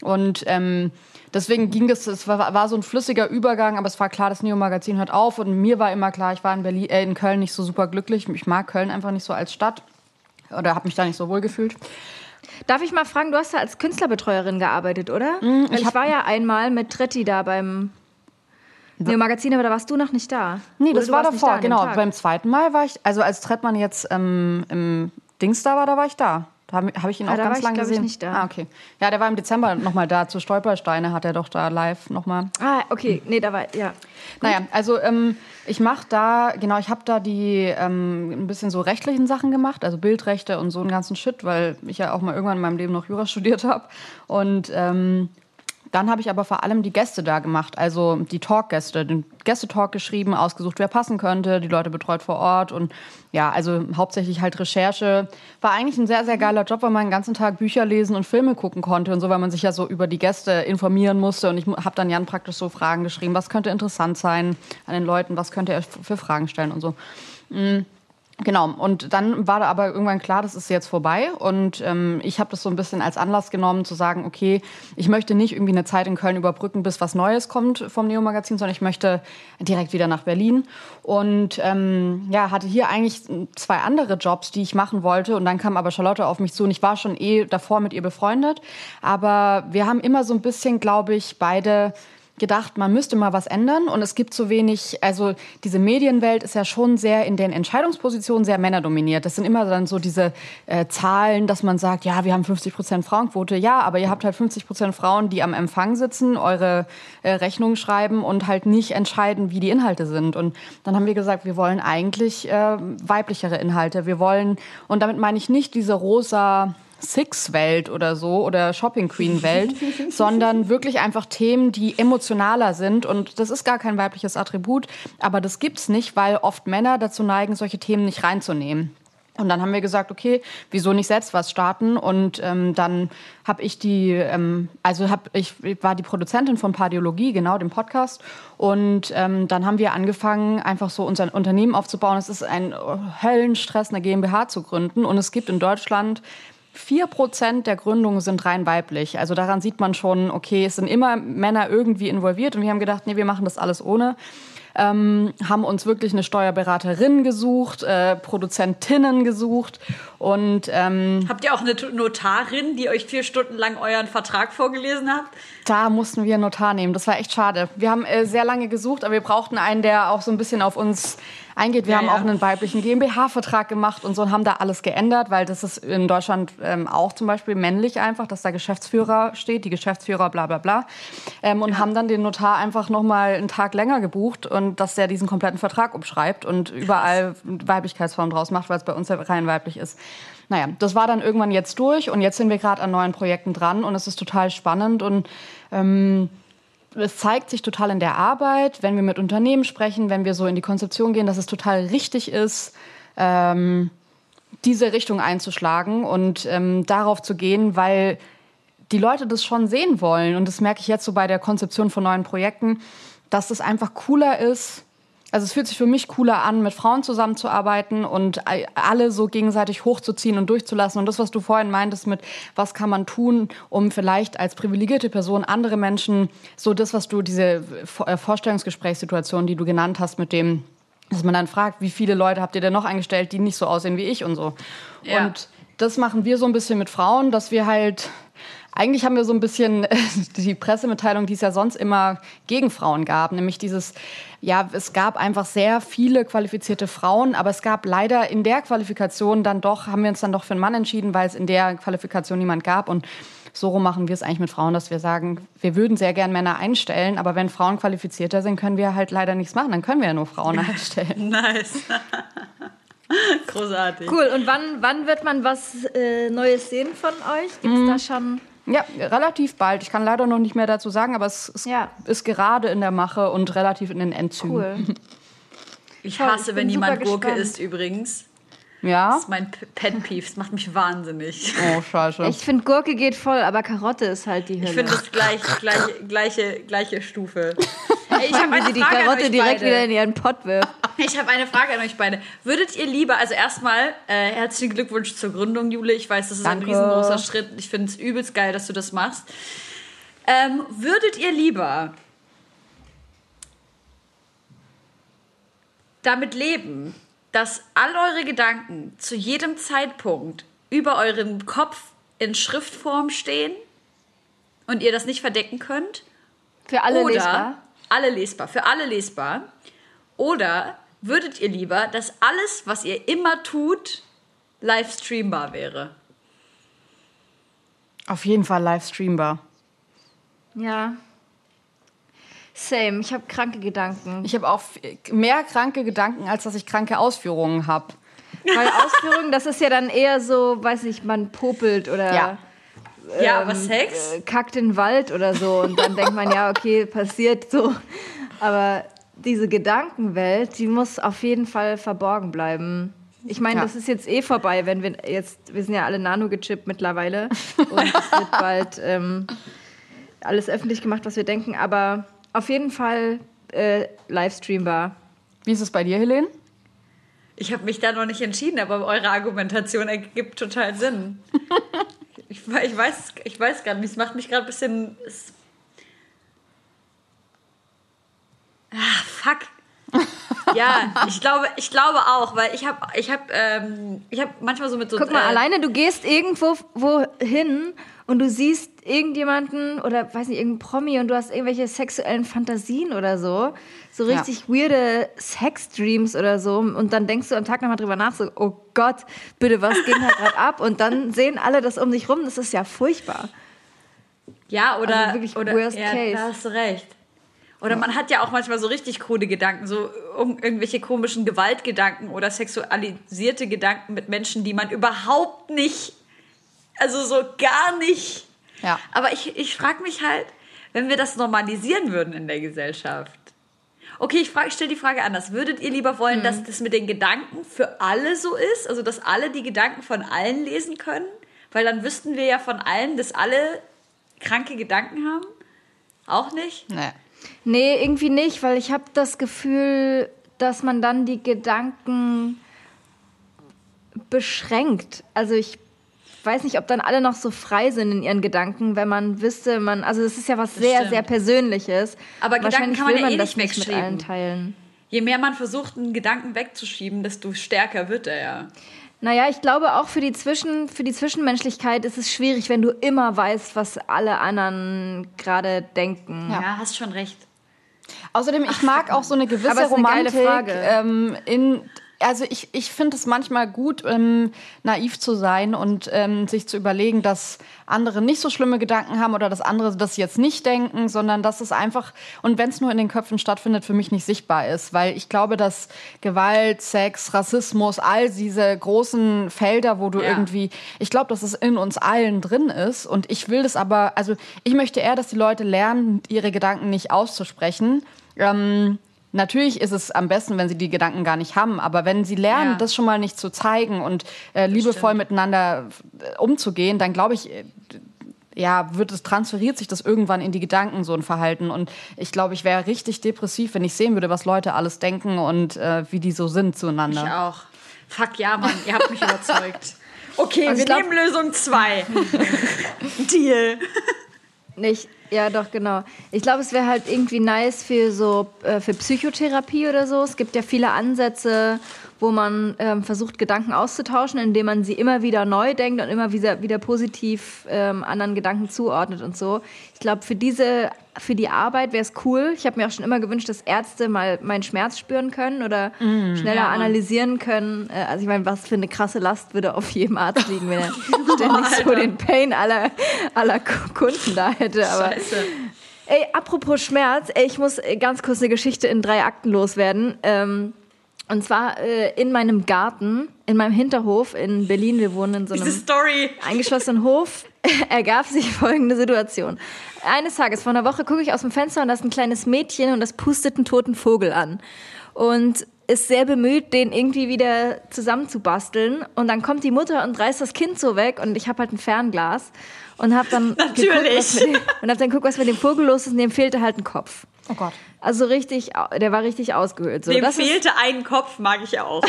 Speaker 4: Und ähm, deswegen ging das, es war, war, so ein flüssiger Übergang, aber es war klar, das Neo-Magazin hört auf und mir war immer klar, ich war in, Berlin, äh, in Köln nicht so super glücklich. Ich mag Köln einfach nicht so als Stadt oder habe mich da nicht so wohl gefühlt.
Speaker 2: Darf ich mal fragen, du hast ja als Künstlerbetreuerin gearbeitet, oder? Mm, ich, ich war ja einmal mit Tretti da beim Neo Magazin, aber da warst du noch nicht da.
Speaker 4: Nee, das war davor, da genau. Beim zweiten Mal war ich, also als Trettmann jetzt ähm, im Dings da war, da war ich da. Habe hab ich ihn ah, auch ganz lange gesehen. Ich nicht da. Ah, okay. Ja, der war im Dezember nochmal da. Zu Stolpersteine hat er doch da live nochmal.
Speaker 2: Ah, okay. Nee, da war, ja. Gut.
Speaker 4: Naja, also ähm, ich mache da, genau, ich habe da die ähm, ein bisschen so rechtlichen Sachen gemacht, also Bildrechte und so einen ganzen Shit, weil ich ja auch mal irgendwann in meinem Leben noch Jura studiert habe. Und ähm, dann habe ich aber vor allem die Gäste da gemacht, also die Talkgäste, den Gästetalk geschrieben, ausgesucht, wer passen könnte, die Leute betreut vor Ort und ja, also hauptsächlich halt Recherche. War eigentlich ein sehr, sehr geiler Job, weil man den ganzen Tag Bücher lesen und Filme gucken konnte und so, weil man sich ja so über die Gäste informieren musste. Und ich habe dann Jan praktisch so Fragen geschrieben, was könnte interessant sein an den Leuten, was könnte er für Fragen stellen und so. Mm. Genau, und dann war da aber irgendwann klar, das ist jetzt vorbei. Und ähm, ich habe das so ein bisschen als Anlass genommen, zu sagen, okay, ich möchte nicht irgendwie eine Zeit in Köln überbrücken, bis was Neues kommt vom Neo-Magazin, sondern ich möchte direkt wieder nach Berlin. Und ähm, ja, hatte hier eigentlich zwei andere Jobs, die ich machen wollte. Und dann kam aber Charlotte auf mich zu und ich war schon eh davor mit ihr befreundet. Aber wir haben immer so ein bisschen, glaube ich, beide gedacht, man müsste mal was ändern und es gibt so wenig, also diese Medienwelt ist ja schon sehr in den Entscheidungspositionen sehr männerdominiert. Das sind immer dann so diese äh, Zahlen, dass man sagt, ja, wir haben 50 Prozent Frauenquote, ja, aber ihr habt halt 50 Prozent Frauen, die am Empfang sitzen, eure äh, Rechnungen schreiben und halt nicht entscheiden, wie die Inhalte sind. Und dann haben wir gesagt, wir wollen eigentlich äh, weiblichere Inhalte. Wir wollen, und damit meine ich nicht diese rosa Six-Welt oder so oder Shopping Queen-Welt, sondern wirklich einfach Themen, die emotionaler sind. Und das ist gar kein weibliches Attribut, aber das gibt's nicht, weil oft Männer dazu neigen, solche Themen nicht reinzunehmen. Und dann haben wir gesagt, okay, wieso nicht selbst was starten? Und ähm, dann habe ich die, ähm, also hab, ich, war die Produzentin von Pardiologie, genau dem Podcast. Und ähm, dann haben wir angefangen, einfach so unser Unternehmen aufzubauen. Es ist ein Höllenstress, eine GmbH zu gründen. Und es gibt in Deutschland Vier Prozent der Gründungen sind rein weiblich. Also daran sieht man schon, okay, es sind immer Männer irgendwie involviert. Und wir haben gedacht, nee, wir machen das alles ohne. Ähm, haben uns wirklich eine Steuerberaterin gesucht, äh, Produzentinnen gesucht und ähm,
Speaker 1: habt ihr auch eine Notarin, die euch vier Stunden lang euren Vertrag vorgelesen hat?
Speaker 4: Da mussten wir einen Notar nehmen. Das war echt schade. Wir haben äh, sehr lange gesucht, aber wir brauchten einen, der auch so ein bisschen auf uns eingeht. Wir ja, haben ja. auch einen weiblichen GmbH-Vertrag gemacht und so und haben da alles geändert, weil das ist in Deutschland ähm, auch zum Beispiel männlich einfach, dass da Geschäftsführer steht, die Geschäftsführer bla bla bla. Ähm, und ja. haben dann den Notar einfach noch mal einen Tag länger gebucht und dass der diesen kompletten Vertrag umschreibt und überall Weiblichkeitsform draus macht, weil es bei uns ja rein weiblich ist. Naja, das war dann irgendwann jetzt durch und jetzt sind wir gerade an neuen Projekten dran und es ist total spannend und ähm, es zeigt sich total in der Arbeit, wenn wir mit Unternehmen sprechen, wenn wir so in die Konzeption gehen, dass es total richtig ist, ähm, diese Richtung einzuschlagen und ähm, darauf zu gehen, weil die Leute das schon sehen wollen. Und das merke ich jetzt so bei der Konzeption von neuen Projekten, dass es einfach cooler ist, also es fühlt sich für mich cooler an, mit Frauen zusammenzuarbeiten und alle so gegenseitig hochzuziehen und durchzulassen. Und das, was du vorhin meintest mit, was kann man tun, um vielleicht als privilegierte Person andere Menschen, so das, was du, diese äh, Vorstellungsgesprächssituation, die du genannt hast, mit dem, dass man dann fragt, wie viele Leute habt ihr denn noch eingestellt, die nicht so aussehen wie ich und so. Ja. Und das machen wir so ein bisschen mit Frauen, dass wir halt eigentlich haben wir so ein bisschen die Pressemitteilung, die es ja sonst immer gegen Frauen gab, nämlich dieses, ja, es gab einfach sehr viele qualifizierte Frauen, aber es gab leider in der Qualifikation dann doch, haben wir uns dann doch für einen Mann entschieden, weil es in der Qualifikation niemand gab und so rum machen wir es eigentlich mit Frauen, dass wir sagen, wir würden sehr gern Männer einstellen, aber wenn Frauen qualifizierter sind, können wir halt leider nichts machen. Dann können wir ja nur Frauen einstellen.
Speaker 1: nice. Großartig.
Speaker 2: Cool. Und wann, wann wird man was äh, Neues sehen von euch? Gibt es mm. da schon
Speaker 4: ja, relativ bald. Ich kann leider noch nicht mehr dazu sagen, aber es, es ja. ist gerade in der Mache und relativ in den Endzügen. Cool.
Speaker 1: Ich hasse, ich wenn jemand Gurke isst übrigens.
Speaker 4: Ja.
Speaker 1: Das ist mein Pet Peeve. Das macht mich wahnsinnig.
Speaker 4: Oh, scheiße.
Speaker 2: Ich finde, Gurke geht voll, aber Karotte ist halt die Hölle.
Speaker 1: Ich finde das gleich, gleich, gleiche, gleiche Stufe.
Speaker 2: ich habe eine die Karotte direkt beide. wieder in ihren Pott wirft.
Speaker 1: Ich habe eine Frage an euch beide. Würdet ihr lieber, also erstmal äh, herzlichen Glückwunsch zur Gründung, Jule. Ich weiß, das ist Danke. ein riesengroßer Schritt. Ich finde es übelst geil, dass du das machst. Ähm, würdet ihr lieber damit leben, dass all eure Gedanken zu jedem Zeitpunkt über eurem Kopf in Schriftform stehen und ihr das nicht verdecken könnt?
Speaker 2: Für alle Oder lesbar?
Speaker 1: Alle lesbar, für alle lesbar. Oder würdet ihr lieber, dass alles, was ihr immer tut, live streambar wäre?
Speaker 4: Auf jeden Fall live streambar.
Speaker 2: Ja. Same. Ich habe kranke Gedanken.
Speaker 4: Ich habe auch mehr kranke Gedanken, als dass ich kranke Ausführungen habe.
Speaker 2: Weil Ausführungen, das ist ja dann eher so, weiß ich, man popelt oder.
Speaker 1: Ja. Ähm, ja, aber Sex?
Speaker 2: Äh, kackt in den Wald oder so. Und dann denkt man, ja, okay, passiert so. Aber diese Gedankenwelt, die muss auf jeden Fall verborgen bleiben. Ich meine, ja. das ist jetzt eh vorbei, wenn wir jetzt, wir sind ja alle nano-gechippt mittlerweile und es wird bald ähm, alles öffentlich gemacht, was wir denken, aber auf jeden Fall äh, livestreambar.
Speaker 4: Wie ist es bei dir, Helene?
Speaker 1: Ich habe mich da noch nicht entschieden, aber eure Argumentation ergibt total Sinn. ich, ich, weiß, ich weiß gar nicht, es macht mich gerade ein bisschen. Ah, fuck. ja, ich glaube, ich glaube auch, weil ich habe, ich habe, ähm, ich habe manchmal so mit so.
Speaker 2: Guck mal,
Speaker 1: äh,
Speaker 2: alleine du gehst irgendwo wohin und du siehst irgendjemanden oder weiß nicht, irgendein Promi und du hast irgendwelche sexuellen Fantasien oder so, so richtig ja. weirde Sexdreams oder so und dann denkst du am Tag nochmal drüber nach, so, oh Gott, bitte, was geht da gerade ab? Und dann sehen alle das um dich rum, das ist ja furchtbar.
Speaker 1: Ja, oder,
Speaker 2: also wirklich
Speaker 1: oder
Speaker 2: worst
Speaker 1: ja,
Speaker 2: case.
Speaker 1: da hast du recht. Oder man hat ja auch manchmal so richtig krude Gedanken, so irgendwelche komischen Gewaltgedanken oder sexualisierte Gedanken mit Menschen, die man überhaupt nicht, also so gar nicht.
Speaker 4: Ja.
Speaker 1: Aber ich, ich frage mich halt, wenn wir das normalisieren würden in der Gesellschaft. Okay, ich, frage, ich stelle die Frage anders. Würdet ihr lieber wollen, mhm. dass das mit den Gedanken für alle so ist? Also, dass alle die Gedanken von allen lesen können? Weil dann wüssten wir ja von allen, dass alle kranke Gedanken haben? Auch nicht?
Speaker 4: Nee.
Speaker 2: Nee, irgendwie nicht, weil ich habe das Gefühl, dass man dann die Gedanken beschränkt. Also ich weiß nicht, ob dann alle noch so frei sind in ihren Gedanken, wenn man wüsste, man, also es ist ja was sehr, sehr Persönliches.
Speaker 1: Aber Gedanken kann man ja eh nicht
Speaker 2: nicht
Speaker 1: wegschieben.
Speaker 2: teilen.
Speaker 1: Je mehr man versucht, einen Gedanken wegzuschieben, desto stärker wird er ja.
Speaker 2: Naja, ich glaube auch für die, Zwischen, für die Zwischenmenschlichkeit ist es schwierig, wenn du immer weißt, was alle anderen gerade denken.
Speaker 1: Ja. hast schon recht.
Speaker 4: Außerdem, ich mag auch so eine gewisse
Speaker 2: Aber es ist eine geile
Speaker 4: Romantik
Speaker 2: Frage.
Speaker 4: ähm, in also ich, ich finde es manchmal gut, ähm, naiv zu sein und ähm, sich zu überlegen, dass andere nicht so schlimme Gedanken haben oder dass andere das jetzt nicht denken, sondern dass es einfach, und wenn es nur in den Köpfen stattfindet, für mich nicht sichtbar ist. Weil ich glaube, dass Gewalt, Sex, Rassismus, all diese großen Felder, wo du
Speaker 1: Ja.
Speaker 4: irgendwie, ich glaube, dass es in uns allen drin ist. Und ich will das aber, also ich möchte eher, dass die Leute lernen, ihre Gedanken nicht auszusprechen. Ähm, Natürlich ist es am besten, wenn sie die Gedanken gar nicht haben, aber wenn sie lernen,
Speaker 1: Ja.
Speaker 4: das schon mal nicht zu zeigen und äh, liebevoll miteinander äh, umzugehen, dann glaube ich, äh, ja, wird es transferiert sich das irgendwann in die Gedanken so ein Verhalten und ich glaube, ich wäre richtig depressiv, wenn ich sehen würde, was Leute alles denken und äh, wie die so sind
Speaker 1: Ich
Speaker 4: zueinander.
Speaker 1: auch. Fuck ja, Mann, ihr habt mich überzeugt. Okay,
Speaker 2: Also
Speaker 1: wir
Speaker 2: ich glaub-
Speaker 1: nehmen Lösung 2. Deal.
Speaker 2: Nicht, ja, doch, genau. Ich glaube, es wäre halt irgendwie nice für so äh, für Psychotherapie oder so. Es gibt ja viele Ansätze, wo man ähm, versucht, Gedanken auszutauschen, indem man sie immer wieder neu denkt und immer wieder, wieder positiv ähm, anderen Gedanken zuordnet und so. Ich glaube, für diese, für die Arbeit wäre es cool. Ich habe mir auch schon immer gewünscht, dass Ärzte mal meinen Schmerz spüren können oder schneller
Speaker 1: ja,
Speaker 2: analysieren können. Äh, also ich meine, was für eine krasse Last würde auf jedem Arzt liegen, wenn er ständig so den Pain aller, aller Kunden da hätte. Aber
Speaker 1: Scheiße.
Speaker 2: Ey, apropos Schmerz, ey, ich muss äh, ganz kurz eine Geschichte in drei Akten loswerden. Ähm, und zwar äh, in meinem Garten, in meinem Hinterhof in Berlin. Wir wohnen in so einem eingeschlossenen Hof. ergab sich folgende Situation. Eines Tages, vor einer Woche, gucke ich aus dem Fenster und da ist ein kleines Mädchen und das pustet einen toten Vogel an. Und ist sehr bemüht, den irgendwie wieder zusammenzubasteln. Und dann kommt die Mutter und reißt das Kind so weg und ich habe halt ein Fernglas und habe dann
Speaker 1: Natürlich.
Speaker 2: geguckt, dem, und hab dann geguckt, was mit dem Vogel los ist und dem fehlte halt ein Kopf.
Speaker 4: Oh Gott.
Speaker 2: Also richtig, der war richtig ausgehöhlt. So,
Speaker 1: Dem
Speaker 2: das ist,
Speaker 1: fehlte ein Kopf, mag ich auch.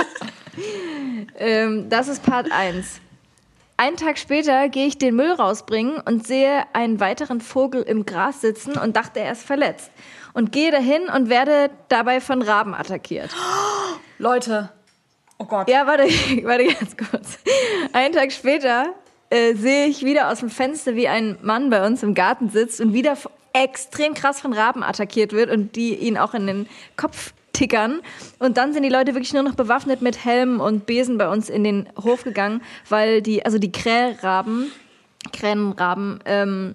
Speaker 2: ähm, das ist Part 1. Einen Tag später gehe ich den Müll rausbringen und sehe einen weiteren Vogel im Gras sitzen und dachte, er ist verletzt. Und gehe dahin und werde dabei von Raben attackiert.
Speaker 4: Leute. Oh Gott.
Speaker 2: Ja, warte, warte ganz kurz. Einen Tag später äh, sehe ich wieder aus dem Fenster, wie ein Mann bei uns im Garten sitzt und wieder extrem krass von Raben attackiert wird und die ihn auch in den Kopf tickern. Und dann sind die Leute wirklich nur noch bewaffnet mit Helmen und Besen bei uns in den Hof gegangen, weil die, also die Krähraben, Krähenraben, ähm,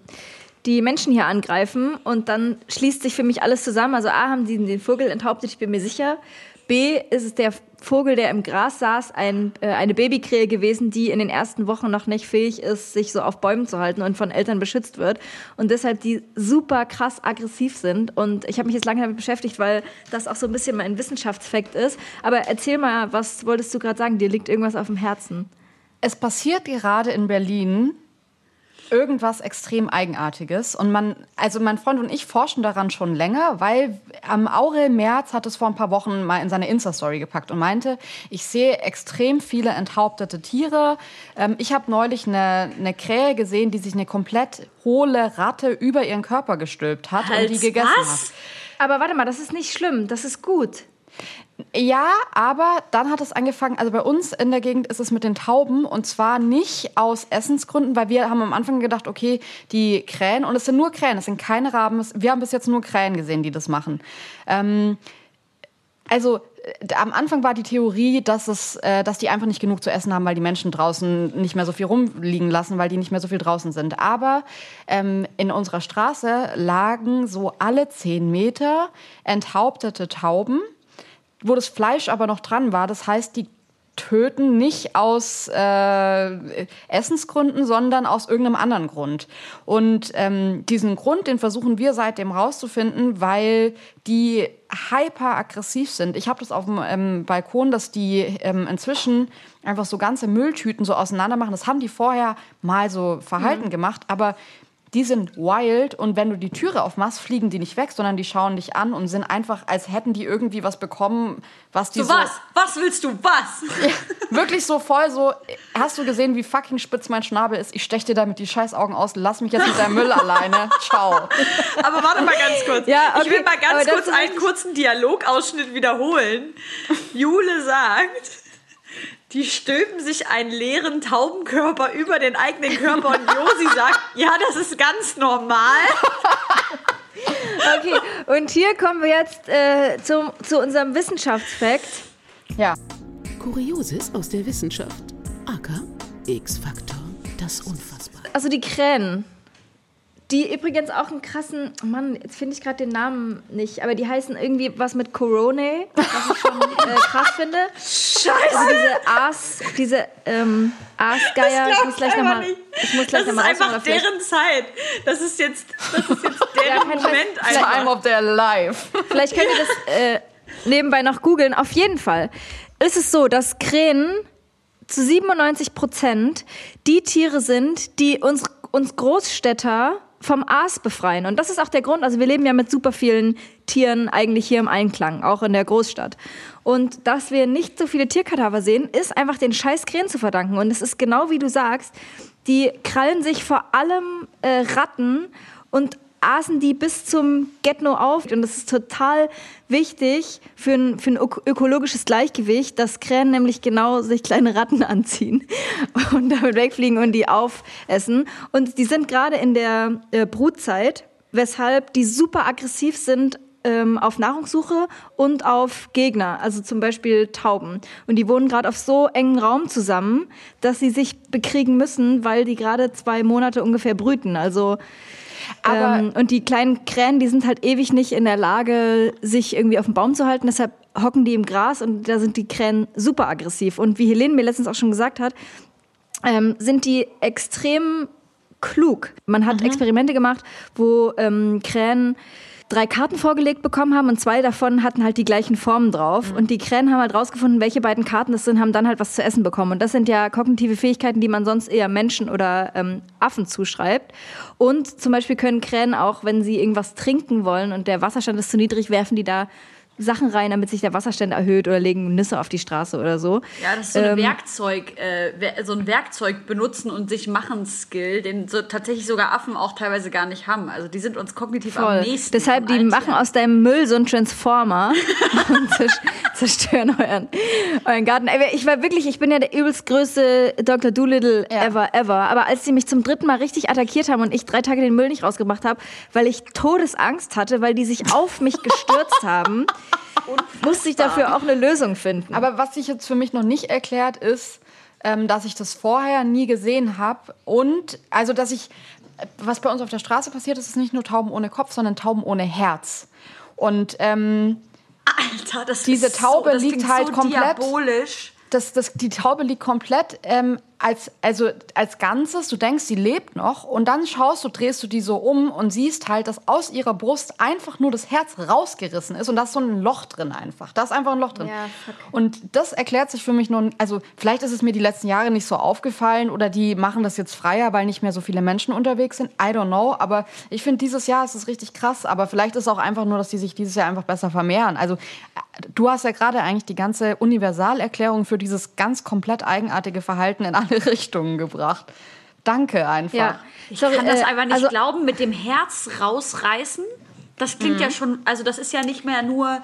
Speaker 2: die Menschen hier angreifen und dann schließt sich für mich alles zusammen. Also A, haben sie den Vogel enthauptet, ich bin mir sicher. B, ist es der Vogel, der im Gras saß, ein, äh, eine Babykrähe gewesen, die in den ersten Wochen noch nicht fähig ist, sich so auf Bäumen zu halten und von Eltern beschützt wird. Und deshalb die super krass aggressiv sind. Und ich habe mich jetzt lange damit beschäftigt, weil das auch so ein bisschen mein Wissenschaftsfakt ist. Aber erzähl mal, was wolltest du gerade sagen? Dir liegt irgendwas auf dem Herzen.
Speaker 4: Es passiert gerade in Berlin irgendwas extrem Eigenartiges. Und man, also mein Freund und ich forschen daran schon länger, weil am Aurel Merz hat es vor ein paar Wochen mal in seine Insta-Story gepackt und meinte, ich sehe extrem viele enthauptete Tiere. Ähm, ich habe neulich eine, eine Krähe gesehen, die sich eine komplett hohle Ratte über ihren Körper gestülpt hat und die gegessen
Speaker 1: was?
Speaker 4: hat.
Speaker 2: Aber warte mal, das ist nicht schlimm, das ist gut.
Speaker 4: Ja, aber dann hat es angefangen, also bei uns in der Gegend ist es mit den Tauben und zwar nicht aus Essensgründen, weil wir haben am Anfang gedacht, okay, die Krähen, und es sind nur Krähen, es sind keine Raben, wir haben bis jetzt nur Krähen gesehen, die das machen. Ähm, also äh, am Anfang war die Theorie, dass, es, äh, dass die einfach nicht genug zu essen haben, weil die Menschen draußen nicht mehr so viel rumliegen lassen, weil die nicht mehr so viel draußen sind. Aber ähm, in unserer Straße lagen so alle zehn Meter enthauptete Tauben wo das Fleisch aber noch dran war. Das heißt, die töten nicht aus äh, Essensgründen, sondern aus irgendeinem anderen Grund. Und ähm, diesen Grund, den versuchen wir seitdem rauszufinden, weil die hyperaggressiv sind. Ich habe das auf dem ähm, Balkon, dass die ähm, inzwischen einfach so ganze Mülltüten so auseinander machen. Das haben die vorher mal so verhalten gemacht, aber die sind wild und wenn du die Türe aufmachst, fliegen die nicht weg, sondern die schauen dich an und sind einfach, als hätten die irgendwie was bekommen, was die
Speaker 1: So
Speaker 4: so,
Speaker 1: was? Was willst du? Was?
Speaker 4: wirklich so voll so, hast du gesehen, wie fucking spitz mein Schnabel ist? Ich stech dir damit die Scheißaugen aus, lass mich jetzt mit deinem Müll alleine. Ciao.
Speaker 1: Aber warte mal ganz kurz.
Speaker 2: Ja,
Speaker 1: Ich will
Speaker 2: okay,
Speaker 1: mal ganz kurz einen kurzen Dialogausschnitt wiederholen. Jule sagt, die stülpen sich einen leeren Taubenkörper über den eigenen Körper und Josi sagt, ja, das ist ganz normal.
Speaker 2: Okay, und hier kommen wir jetzt äh, zum, zu unserem Wissenschaftsfakt.
Speaker 4: Ja.
Speaker 6: Kurioses aus der Wissenschaft. AK X-Faktor. Das Unfassbare.
Speaker 2: Also die Krähen. Die übrigens auch einen krassen, Mann, jetzt finde ich gerade den Namen nicht, aber die heißen irgendwie was mit Corone, was ich schon äh, krass finde.
Speaker 1: Scheiße.
Speaker 2: Also diese Aas, diese ähm, Aasgeier, ich muss gleich nochmal, ich muss gleich
Speaker 1: das ist
Speaker 2: nochmal
Speaker 1: einfach deren Zeit. Das ist jetzt, das ist jetzt deren
Speaker 2: Scheiß.
Speaker 1: Moment
Speaker 4: Time
Speaker 1: einfach.
Speaker 4: of their life.
Speaker 2: Vielleicht könnt ihr das äh, nebenbei noch googeln. Auf jeden Fall ist es so, dass Krähen zu 97 Prozent die Tiere sind, die uns, uns Großstädter vom Aas befreien. Und das ist auch der Grund, also wir leben ja mit super vielen Tieren eigentlich hier im Einklang, auch in der Großstadt. Und dass wir nicht so viele Tierkadaver sehen, ist einfach den scheiß Krähen zu verdanken. Und es ist genau wie du sagst, die krallen sich vor allem äh, Ratten und aßen die bis zum Get-No auf. Und das ist total wichtig für ein, für ein ök- ökologisches Gleichgewicht, dass Krähen nämlich genau sich kleine Ratten anziehen und damit wegfliegen und die aufessen. Und die sind gerade in der äh, Brutzeit, weshalb die super aggressiv sind ähm, auf Nahrungssuche und auf Gegner, also zum Beispiel Tauben. Und die wohnen gerade auf so engen Raum zusammen, dass sie sich bekriegen müssen, weil die gerade zwei Monate ungefähr brüten. Also ähm, und die kleinen Krähen, die sind halt ewig nicht in der Lage, sich irgendwie auf dem Baum zu halten. Deshalb hocken die im Gras und da sind die Krähen super aggressiv. Und wie Helene mir letztens auch schon gesagt hat, ähm, sind die extrem klug. Man hat Experimente gemacht, wo ähm, Krähen drei Karten vorgelegt bekommen haben und zwei davon hatten halt die gleichen Formen drauf. Und die Krähen haben halt rausgefunden, welche beiden Karten das sind, haben dann halt was zu essen bekommen. Und das sind ja kognitive Fähigkeiten, die man sonst eher Menschen oder ähm, Affen zuschreibt. Und zum Beispiel können Krähen auch, wenn sie irgendwas trinken wollen und der Wasserstand ist zu niedrig, werfen die da Sachen rein, damit sich der Wasserstand erhöht oder legen Nüsse auf die Straße oder so.
Speaker 1: Ja, das ist so ein
Speaker 2: Ähm,
Speaker 1: Werkzeug, äh, so ein Werkzeug benutzen und sich machen Skill, den so tatsächlich sogar Affen auch teilweise gar nicht haben. Also die sind uns kognitiv am
Speaker 2: Voll.
Speaker 1: nächsten.
Speaker 2: Deshalb, die machen aus deinem Müll so einen Transformer und zerst- zerstören euren, euren Garten. Ich war wirklich, ich bin ja der übelst größte Dr. Doolittle
Speaker 4: Ja.
Speaker 2: ever, ever. Aber als sie mich zum dritten Mal richtig attackiert haben und ich drei Tage den Müll nicht rausgebracht habe, weil ich Todesangst hatte, weil die sich auf mich gestürzt haben, musste ich dafür auch eine Lösung finden.
Speaker 4: Aber was sich jetzt für mich noch nicht erklärt ist, ähm, dass ich das vorher nie gesehen habe und also dass ich was bei uns auf der Straße passiert ist, ist nicht nur Tauben ohne Kopf, sondern Tauben ohne Herz. Und ähm,
Speaker 1: Alter, das
Speaker 4: Diese
Speaker 1: ist
Speaker 4: Taube
Speaker 1: so, das
Speaker 4: liegt halt
Speaker 1: so
Speaker 4: komplett-
Speaker 1: diabolisch.
Speaker 4: das, das, die Taube liegt komplett ähm, als, also als Ganzes, du denkst, sie lebt noch und dann schaust du, drehst du die so um und siehst halt, dass aus ihrer Brust einfach nur das Herz rausgerissen ist und da ist so ein Loch drin einfach. Da ist einfach ein Loch drin.
Speaker 2: Ja.
Speaker 4: Und das erklärt sich für mich nun, also vielleicht ist es mir die letzten Jahre nicht so aufgefallen oder die machen das jetzt freier, weil nicht mehr so viele Menschen unterwegs sind. I don't know, aber ich finde, dieses Jahr ist es richtig krass, aber vielleicht ist es auch einfach nur, dass die sich dieses Jahr einfach besser vermehren. Also du hast ja gerade eigentlich die ganze Universalerklärung für dieses ganz komplett eigenartige Verhalten in alle Richtungen gebracht. Danke einfach.
Speaker 2: Ja.
Speaker 1: Ich
Speaker 2: Sorry,
Speaker 1: kann das
Speaker 2: äh,
Speaker 1: einfach nicht
Speaker 2: also-
Speaker 1: glauben, mit dem Herz rausreißen. Das klingt ja schon, also das ist ja nicht mehr nur,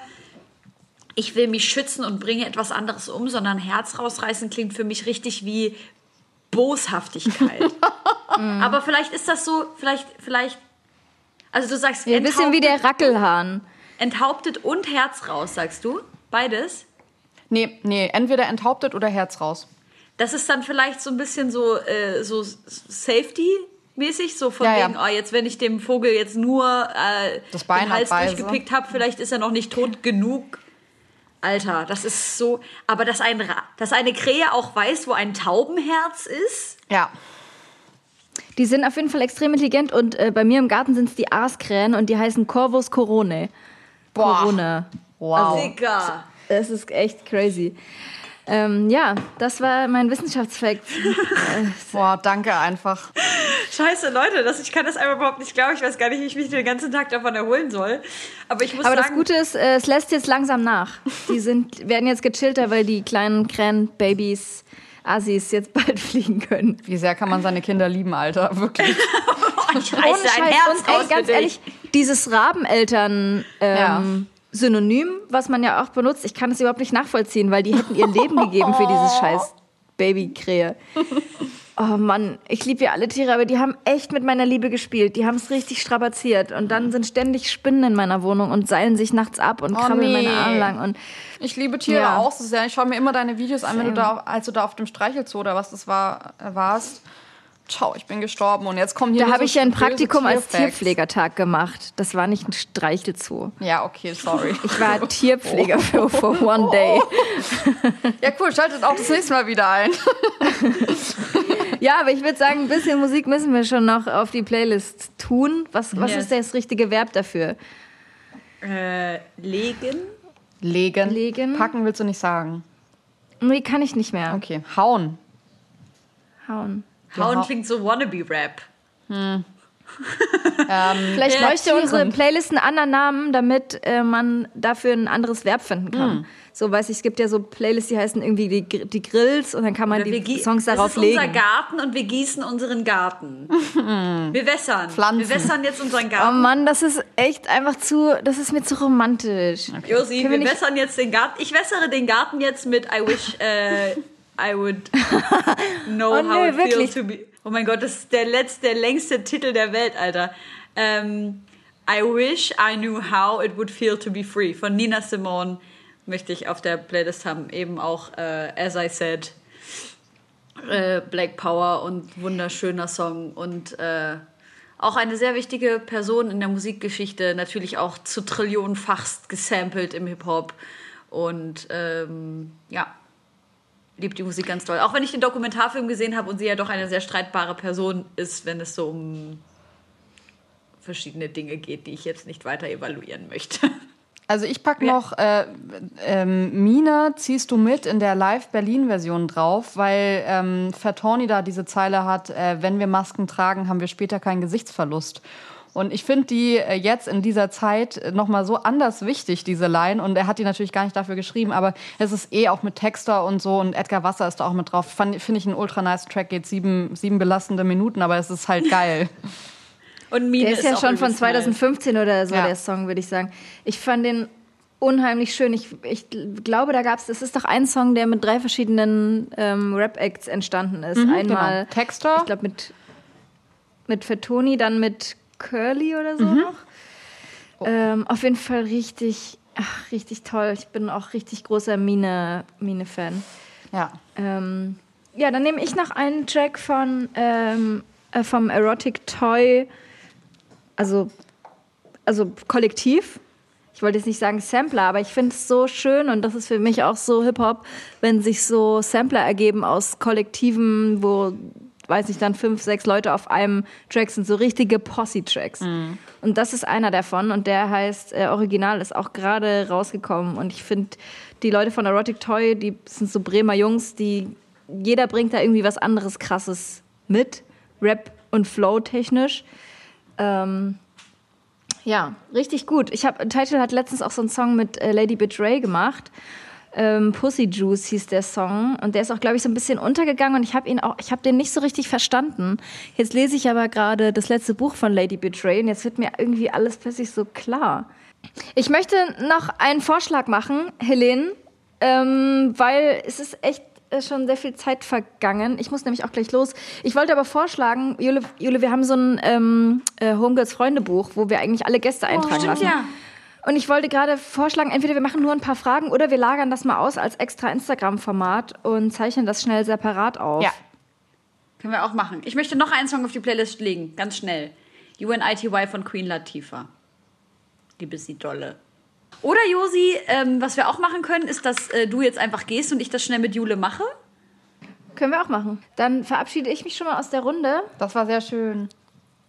Speaker 1: ich will mich schützen und bringe etwas anderes um, sondern Herz rausreißen klingt für mich richtig wie Boshaftigkeit. Aber vielleicht ist das so, vielleicht, vielleicht, also du sagst
Speaker 2: Ja, ein bisschen wie der Rackelhahn.
Speaker 1: enthauptet und Herz raus, sagst du? Beides?
Speaker 4: Nee, nee, entweder enthauptet oder Herz raus.
Speaker 1: Das ist dann vielleicht so ein bisschen so, äh, so Safety-mäßig, so von
Speaker 4: Ja, ja.
Speaker 1: wegen, oh, jetzt wenn ich dem Vogel jetzt nur äh,
Speaker 4: Das Bein
Speaker 1: den Hals durchgepickt habe, vielleicht ist er noch nicht tot genug. Alter, das ist so. Aber dass, ein, dass eine Krähe auch weiß, wo ein Taubenherz ist?
Speaker 4: Ja.
Speaker 2: Die sind auf jeden Fall extrem intelligent und äh, bei mir im Garten sind es die Aaskrähen und die heißen Corvus corone.
Speaker 4: Boah.
Speaker 2: Corona.
Speaker 4: Wow.
Speaker 1: Digga.
Speaker 2: Das ist echt crazy. Ähm, ja, das war mein Wissenschaftsfakt.
Speaker 4: Boah, danke einfach.
Speaker 1: Scheiße, Leute, das, ich kann das einfach überhaupt nicht glauben. Ich weiß gar nicht, wie ich mich den ganzen Tag davon erholen soll. Aber ich muss
Speaker 2: Aber das
Speaker 1: sagen,
Speaker 2: Gute ist, äh, es lässt jetzt langsam nach. Die sind, werden jetzt gechillter, weil die kleinen Krähen-Babys, Assis jetzt bald fliegen können.
Speaker 4: Wie sehr kann man seine Kinder lieben, Alter? Wirklich.
Speaker 1: ich reiße ein
Speaker 2: Scheiß.
Speaker 1: Herz
Speaker 2: Und ey, ganz ehrlich, dieses Rabeneltern ähm,
Speaker 4: Ja.
Speaker 2: Synonym, was man ja auch benutzt, ich kann das überhaupt nicht nachvollziehen, weil die hätten ihr Leben gegeben für dieses scheiß Babykrähe. Oh Mann, ich liebe ja alle Tiere, aber die haben echt mit meiner Liebe gespielt. Die haben es richtig strapaziert. Und dann sind ständig Spinnen in meiner Wohnung und seilen sich nachts ab und krabbeln
Speaker 4: nee.
Speaker 2: meine Arme lang. Und
Speaker 4: Ich liebe Tiere
Speaker 2: Ja.
Speaker 4: auch so sehr. Ich schaue mir immer deine Videos an, wenn du da, als du da auf dem Streichelzoo oder was das war, warst. Ciao, ich bin gestorben. Und jetzt kommen hier
Speaker 2: da habe
Speaker 4: so
Speaker 2: ich ja ein Praktikum als. Tierpflegertag gemacht. Das war nicht ein Streichelzoo.
Speaker 4: Ja, okay, sorry.
Speaker 2: Ich war Tierpfleger für for one day.
Speaker 4: Ja, cool, schaltet auch das nächste Mal wieder ein.
Speaker 2: Ja, aber ich würde sagen, ein bisschen Musik müssen wir schon noch auf die Playlist tun. Was, was
Speaker 1: Yes.
Speaker 2: ist das richtige Verb dafür?
Speaker 1: Äh, legen?
Speaker 4: Legen.
Speaker 2: Legen.
Speaker 4: Packen willst du nicht sagen.
Speaker 2: Nee, kann ich nicht mehr.
Speaker 4: Okay. Hauen.
Speaker 2: Hauen.
Speaker 1: Hauen
Speaker 4: hau-
Speaker 1: klingt so Wannabe-Rap.
Speaker 2: Vielleicht
Speaker 1: Ja,
Speaker 2: bräuchte unsere. Playlist einen anderen Namen, damit äh, man dafür ein anderes Verb finden kann. So, weiß ich, es gibt ja so Playlists, die heißen irgendwie die, die Grills und dann kann man
Speaker 1: Wir
Speaker 2: die Songs darauf
Speaker 1: das ist unser
Speaker 2: legen.
Speaker 1: Garten und wir gießen unseren Garten. wir wässern.
Speaker 4: Pflanzen.
Speaker 1: Wir wässern jetzt unseren
Speaker 2: Oh
Speaker 1: Garten.
Speaker 2: Mann, das ist echt einfach zu, das ist mir zu romantisch.
Speaker 1: Josi,
Speaker 2: Können wir
Speaker 1: wir wässern jetzt den Garten. Ich wässere den Garten jetzt mit I wish äh, I would know
Speaker 2: Oh, nö,
Speaker 1: how it
Speaker 2: wirklich.
Speaker 1: feels to be. Oh mein Gott, das ist der letzte, der längste Titel der Welt, Alter. Ähm, I wish I knew how it would feel to be free von Nina Simone möchte ich auf der Playlist haben. Eben auch äh, As I Said, äh, Black Power und wunderschöner Song und äh, auch eine sehr wichtige Person in der Musikgeschichte, natürlich auch zu Trillionenfachst gesampelt im Hip-Hop. Und ähm, ja, liebt die Musik ganz doll. Auch wenn ich den Dokumentarfilm gesehen habe und sie ja doch eine sehr streitbare Person ist, wenn es so um verschiedene Dinge geht, die ich jetzt nicht weiter evaluieren möchte.
Speaker 4: Also ich pack noch äh, ähm, Mine ziehst du mit in der Live-Berlin-Version drauf, weil ähm, Fatoni da diese Zeile hat, äh, wenn wir Masken tragen, haben wir später keinen Gesichtsverlust. Und ich finde die äh, jetzt in dieser Zeit nochmal so anders wichtig, diese Line. Und er hat die natürlich gar nicht dafür geschrieben, aber es ist eh auch mit Texter und so. Und Edgar Wasser ist da auch mit drauf. Finde ich ein ultra nice Track, geht sieben, sieben belastende Minuten, aber es ist halt geil.
Speaker 1: Und Mine
Speaker 2: Der ist ja
Speaker 1: auch
Speaker 2: schon von
Speaker 1: übelst nice.
Speaker 2: 2015 oder so,
Speaker 4: Ja.
Speaker 2: der Song, würde ich sagen. Ich fand den unheimlich schön. Ich, ich glaube, da gab es, das ist doch ein Song, der mit drei verschiedenen ähm, Rap-Acts entstanden ist. Einmal,
Speaker 4: genau. Texter.
Speaker 2: ich glaube, mit, mit Fatoni, dann mit Curly oder so noch. Ähm, auf jeden Fall richtig, ach, richtig toll. Ich bin auch richtig großer Mine- Mine-Fan.
Speaker 4: Ja.
Speaker 2: Ähm, ja, dann nehme ich noch einen Track von ähm, äh, vom Erotic Toy, also, also Kollektiv. ich wollte jetzt nicht sagen Sampler, aber ich finde es so schön und das ist für mich auch so Hip-Hop, wenn sich so Sampler ergeben aus Kollektiven, wo, weiß ich, dann fünf, sechs Leute auf einem Track sind, so richtige Posse-Tracks. Und das ist einer davon und der heißt äh, Original, ist auch gerade rausgekommen und ich finde, die Leute von Erotic Toy, die sind so Bremer Jungs, die, jeder bringt da irgendwie was anderes Krasses mit, Rap und Flow technisch. Ähm, ja, richtig gut. Ich habe Title hat letztens auch so einen Song mit äh, Lady Betray gemacht. Ähm, Pussy Juice hieß der Song und der ist auch, glaube ich, so ein bisschen untergegangen und ich habe ihn auch, ich habe den nicht so richtig verstanden. Jetzt lese ich aber gerade das letzte Buch von Lady Betray und jetzt wird mir irgendwie alles plötzlich so klar. Ich möchte noch einen Vorschlag machen, Helene, ähm, weil es ist echt äh, schon sehr viel Zeit vergangen. Ich muss nämlich auch gleich los. Ich wollte aber vorschlagen, Jule, Jule wir haben so ein ähm, äh, Homegirls Freundebuch, wo wir eigentlich alle Gäste eintragen
Speaker 1: stimmt,
Speaker 2: lassen.
Speaker 1: ja.
Speaker 2: Und ich wollte gerade vorschlagen, entweder wir machen nur ein paar Fragen oder wir lagern das mal aus als extra Instagram-Format und zeichnen das schnell separat auf.
Speaker 1: Ja. Können wir auch machen. Ich möchte noch einen Song auf die Playlist legen, ganz schnell. UNITY von Queen Latifah. Liebe sie dolle. Oder Josi, ähm, was wir auch machen können, ist, dass äh, du jetzt einfach gehst und ich das schnell mit Jule mache.
Speaker 2: Können wir auch machen. Dann verabschiede ich mich schon mal aus der Runde.
Speaker 4: Das war sehr schön.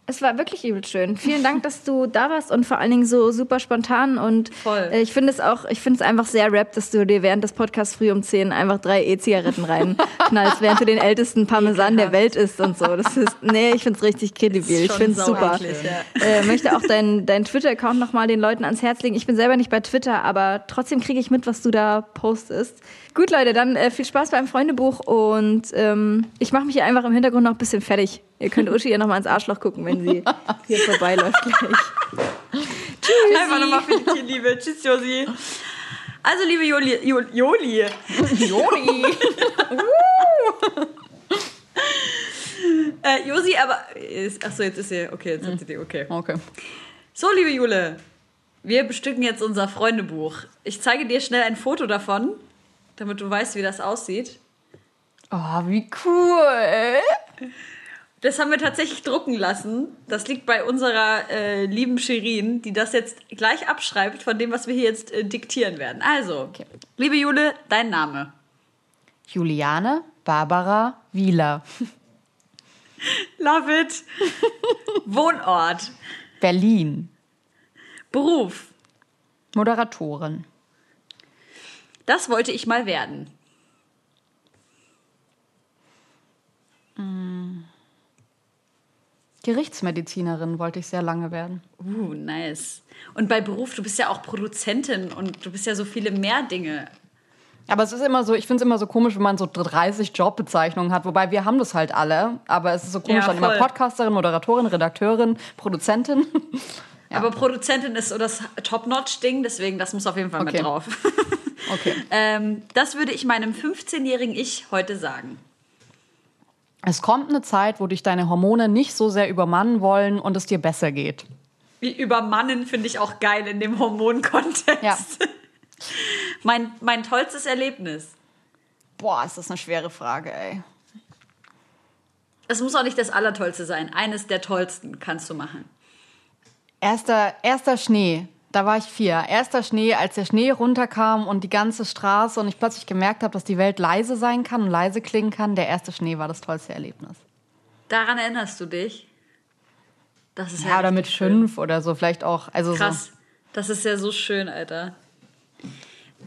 Speaker 2: Es war wirklich übel schön. Vielen Dank, dass du da warst und vor allen Dingen so super spontan. Und
Speaker 1: Voll.
Speaker 2: äh, ich finde es auch, ich finde es einfach sehr rap, dass du dir während des Podcasts früh um 10 einfach drei E-Zigaretten reinknallst, während du den ältesten Parmesan der Welt isst und so. Das ist, nee, ich finde es richtig kredibil. Ich finde es super.
Speaker 1: ja.
Speaker 2: Äh, möchte auch deinen dein Twitter-Account nochmal den Leuten ans Herz legen. Ich bin selber nicht bei Twitter, aber trotzdem kriege ich mit, was du da postest. Gut, Leute, dann äh, viel Spaß beim Freundebuch und ähm, ich mache mich hier einfach im Hintergrund noch ein bisschen fertig. Ihr könnt Uschi ja nochmal ins Arschloch gucken, wenn sie hier vorbeiläuft gleich.
Speaker 1: Einfach nochmal für die Tierliebe. Tschüss, Josi. Also, liebe Joli. Jo- Joli.
Speaker 4: Joni!
Speaker 1: Äh, Josi, aber. Achso, jetzt ist sie. Okay, jetzt hat sie die. Okay.
Speaker 4: Okay.
Speaker 1: So, liebe Jule. Wir bestücken jetzt unser Freundebuch. Ich zeige dir schnell ein Foto davon, damit du weißt, wie das aussieht.
Speaker 4: Oh, wie cool.
Speaker 1: Das haben wir tatsächlich drucken lassen. Das liegt bei unserer äh, lieben Shirin, die das jetzt gleich abschreibt von dem, was wir hier jetzt äh, diktieren werden. Also, liebe Jule, dein Name.
Speaker 4: Juliane Barbara Wieler.
Speaker 1: Love it. Wohnort.
Speaker 4: Berlin.
Speaker 1: Beruf.
Speaker 4: Moderatorin.
Speaker 1: Das wollte ich mal werden.
Speaker 4: Gerichtsmedizinerin wollte ich sehr lange werden.
Speaker 1: Uh, nice. Und bei Beruf, du bist ja auch Produzentin und du bist ja so viele mehr Dinge.
Speaker 4: Aber es ist immer so, ich finde es immer so komisch, wenn man so 30 Jobbezeichnungen hat. Wobei wir haben das halt alle. Aber es ist so komisch,
Speaker 1: Ja,
Speaker 4: dann immer. Podcasterin, Moderatorin, Redakteurin, Produzentin.
Speaker 1: Aber Produzentin ist so das Top-Notch-Ding, deswegen das muss auf jeden Fall
Speaker 4: Okay.
Speaker 1: mit drauf.
Speaker 4: Okay.
Speaker 1: ähm, das würde ich meinem 15-jährigen Ich heute sagen.
Speaker 4: Es kommt eine Zeit, wo dich deine Hormone nicht so sehr übermannen wollen und es dir besser geht.
Speaker 1: Wie übermannen finde ich auch geil in dem Hormonkontext.
Speaker 4: Ja.
Speaker 1: mein, mein tollstes Erlebnis.
Speaker 4: Boah, ist das eine schwere Frage, ey.
Speaker 1: Es muss auch nicht das Allertollste sein. Eines der tollsten kannst du machen.
Speaker 4: Erster, erster Schnee. Da war ich vier. Erster Schnee, als der Schnee runterkam und die ganze Straße und ich plötzlich gemerkt habe, dass die Welt leise sein kann und leise klingen kann. Der erste Schnee war das tollste Erlebnis.
Speaker 1: Daran erinnerst du dich? Das ist
Speaker 4: Ja, oder mit
Speaker 1: richtig schön.
Speaker 4: fünf oder so, vielleicht auch. Also
Speaker 1: Krass. Das ist ja so schön, Alter.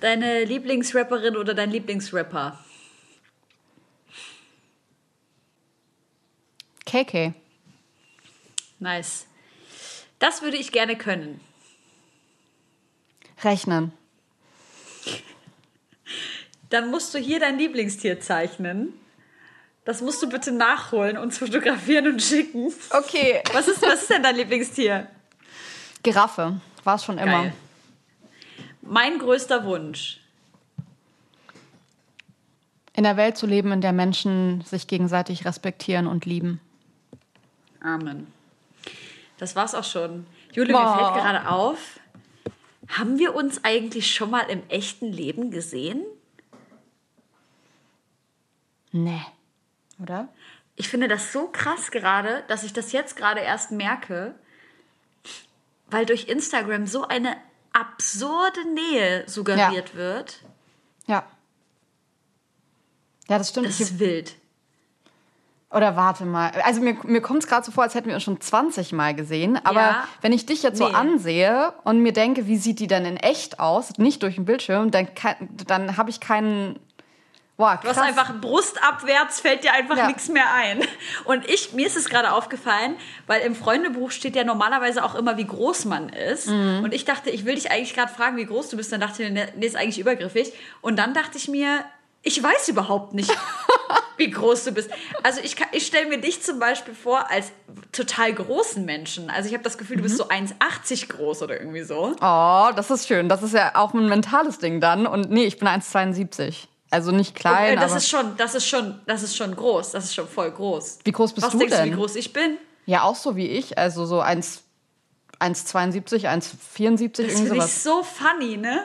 Speaker 1: Deine Lieblingsrapperin oder dein Lieblingsrapper?
Speaker 4: so KK.
Speaker 1: Nice. Das würde ich gerne können.
Speaker 4: Rechnen.
Speaker 1: Dann musst du hier dein Lieblingstier zeichnen. Das musst du bitte nachholen und fotografieren und schicken.
Speaker 4: Okay.
Speaker 1: Was ist, was ist denn dein Lieblingstier?
Speaker 4: Giraffe. War es schon immer.
Speaker 1: Geil. Mein größter Wunsch.
Speaker 4: In der Welt zu leben, in der Menschen sich gegenseitig respektieren und lieben.
Speaker 1: Amen. Das war's auch schon. Jule, mir fällt gerade auf, haben wir uns eigentlich schon mal im echten Leben gesehen?
Speaker 4: Nee. Oder?
Speaker 1: Ich finde das so krass gerade, dass ich das jetzt gerade erst merke, weil durch Instagram so eine absurde Nähe suggeriert wird.
Speaker 4: Ja. Ja, das stimmt.
Speaker 1: Das
Speaker 4: Ich-
Speaker 1: ist wild.
Speaker 4: Oder warte mal. Also mir, mir kommt es gerade so vor, als hätten wir uns schon 20 Mal gesehen. Aber
Speaker 1: Ja.
Speaker 4: wenn ich dich jetzt so
Speaker 1: Nee.
Speaker 4: ansehe und mir denke, wie sieht die denn in echt aus, nicht durch den Bildschirm, dann, kann- dann habe ich keinen. Boah,
Speaker 1: Du hast einfach brustabwärts, fällt dir einfach
Speaker 4: Ja.
Speaker 1: nichts mehr ein. Und ich, mir ist es gerade aufgefallen, weil im Freundebuch steht ja normalerweise auch immer, wie groß man ist.
Speaker 4: Mhm.
Speaker 1: Und ich dachte, ich will dich eigentlich gerade fragen, wie groß du bist. Dann dachte ich, nee, nee, ist eigentlich übergriffig. Und dann dachte ich mir, ich weiß überhaupt nicht, wie groß du bist. Also ich, kann- ich stelle mir dich zum Beispiel vor als total großen Menschen. Also ich habe das Gefühl, du
Speaker 4: Mhm.
Speaker 1: bist so 1,80 groß oder irgendwie so.
Speaker 4: Oh, das ist schön. Das ist ja auch ein mentales Ding dann. Und nee, ich bin 1,72. Also nicht
Speaker 1: Und,
Speaker 4: klein,
Speaker 1: äh, das
Speaker 4: aber
Speaker 1: ist schon, das ist schon, das ist schon groß. Das ist schon voll groß.
Speaker 4: wie groß bist
Speaker 1: Was
Speaker 4: du
Speaker 1: denkst du,
Speaker 4: denn?
Speaker 1: wie groß ich bin?
Speaker 4: Ja, auch so wie ich. Also so 1 1,72, 1,74,
Speaker 1: Das
Speaker 4: irgendwie
Speaker 1: finde ich
Speaker 4: sowas.
Speaker 1: so funny, ne?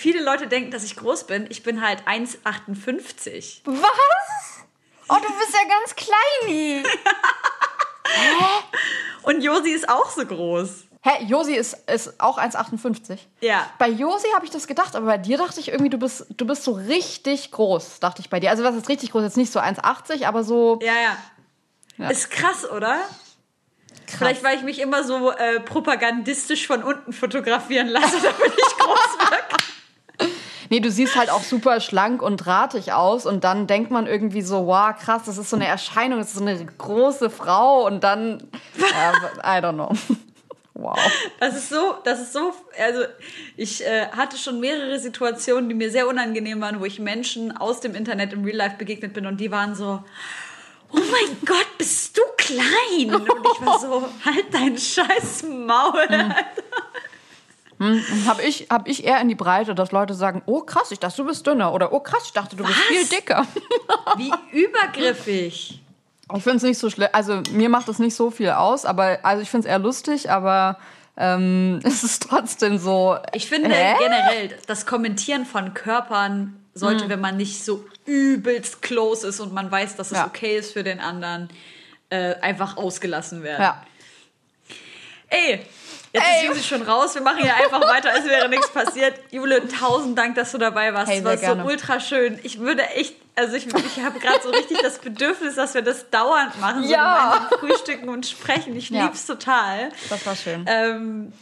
Speaker 1: Viele Leute denken, dass ich groß bin. Ich bin halt 1,58.
Speaker 4: Was? Oh, du bist ja ganz klein.
Speaker 1: Und Josi ist auch so groß.
Speaker 4: Hä, Josi ist, ist auch 1,58.
Speaker 1: Ja.
Speaker 4: Bei Josi habe ich das gedacht, aber bei dir dachte ich irgendwie, du bist, du bist so richtig groß, dachte ich bei dir. Also was ist richtig groß? Jetzt nicht so 1,80, aber so
Speaker 1: Ja, ja.
Speaker 4: Ja.
Speaker 1: Ist krass, oder? Vielleicht, weil ich mich immer so äh, propagandistisch von unten fotografieren lasse, damit ich groß wirke.
Speaker 4: Nee, du siehst halt auch super schlank und drahtig aus und dann denkt man irgendwie so, wow, krass, das ist so eine Erscheinung, das ist so eine große Frau und dann, ja, I don't know. Wow.
Speaker 1: Das ist so, das ist so, also ich äh, hatte schon mehrere Situationen, die mir sehr unangenehm waren, wo ich Menschen aus dem Internet im Real Life begegnet bin und die waren so, oh mein Gott, bist du klein? Und ich war so, halt dein scheiß Maul.
Speaker 4: Habe ich, hab ich eher in die Breite, dass Leute sagen, oh krass, ich dachte, du bist dünner oder oh krass, ich dachte, du bist
Speaker 1: Was?
Speaker 4: viel dicker.
Speaker 1: Wie übergriffig.
Speaker 4: Ich finde es nicht so schlimm, also mir macht das nicht so viel aus, aber also ich finde es eher lustig, aber ähm, es ist trotzdem so.
Speaker 1: Ich finde
Speaker 4: Hä?
Speaker 1: generell, das Kommentieren von Körpern sollte, wenn man nicht so übelst close ist und man weiß, dass es
Speaker 4: Ja.
Speaker 1: okay ist für den anderen, äh, einfach ausgelassen werden.
Speaker 4: Ja.
Speaker 1: Ey, jetzt
Speaker 4: Ey.
Speaker 1: ist Juli schon raus. Wir machen hier einfach weiter, als wäre nichts passiert. Jule, tausend Dank, dass du dabei warst.
Speaker 4: Hey,
Speaker 1: es war
Speaker 4: gerne.
Speaker 1: so ultra schön. Ich würde echt, also ich, ich habe gerade so richtig das Bedürfnis, dass wir das dauernd machen. So
Speaker 4: Ja.
Speaker 1: gemeinsam frühstücken und sprechen. Ich
Speaker 4: Ja.
Speaker 1: lieb's total.
Speaker 4: Das war schön.
Speaker 1: Ähm,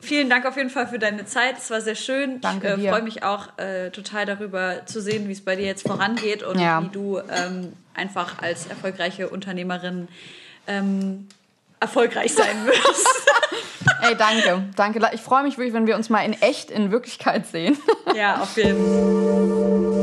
Speaker 1: vielen Dank auf jeden Fall für deine Zeit. Es war sehr schön.
Speaker 4: Danke
Speaker 1: ich äh, freue mich auch äh, total darüber zu sehen, wie es bei dir jetzt vorangeht und
Speaker 4: Ja.
Speaker 1: wie du ähm, einfach als erfolgreiche Unternehmerin ähm, erfolgreich sein wirst.
Speaker 4: Ey, danke. Danke. Ich freue mich wirklich, wenn wir uns mal in echt, in Wirklichkeit sehen.
Speaker 1: ja, auf jeden Fall.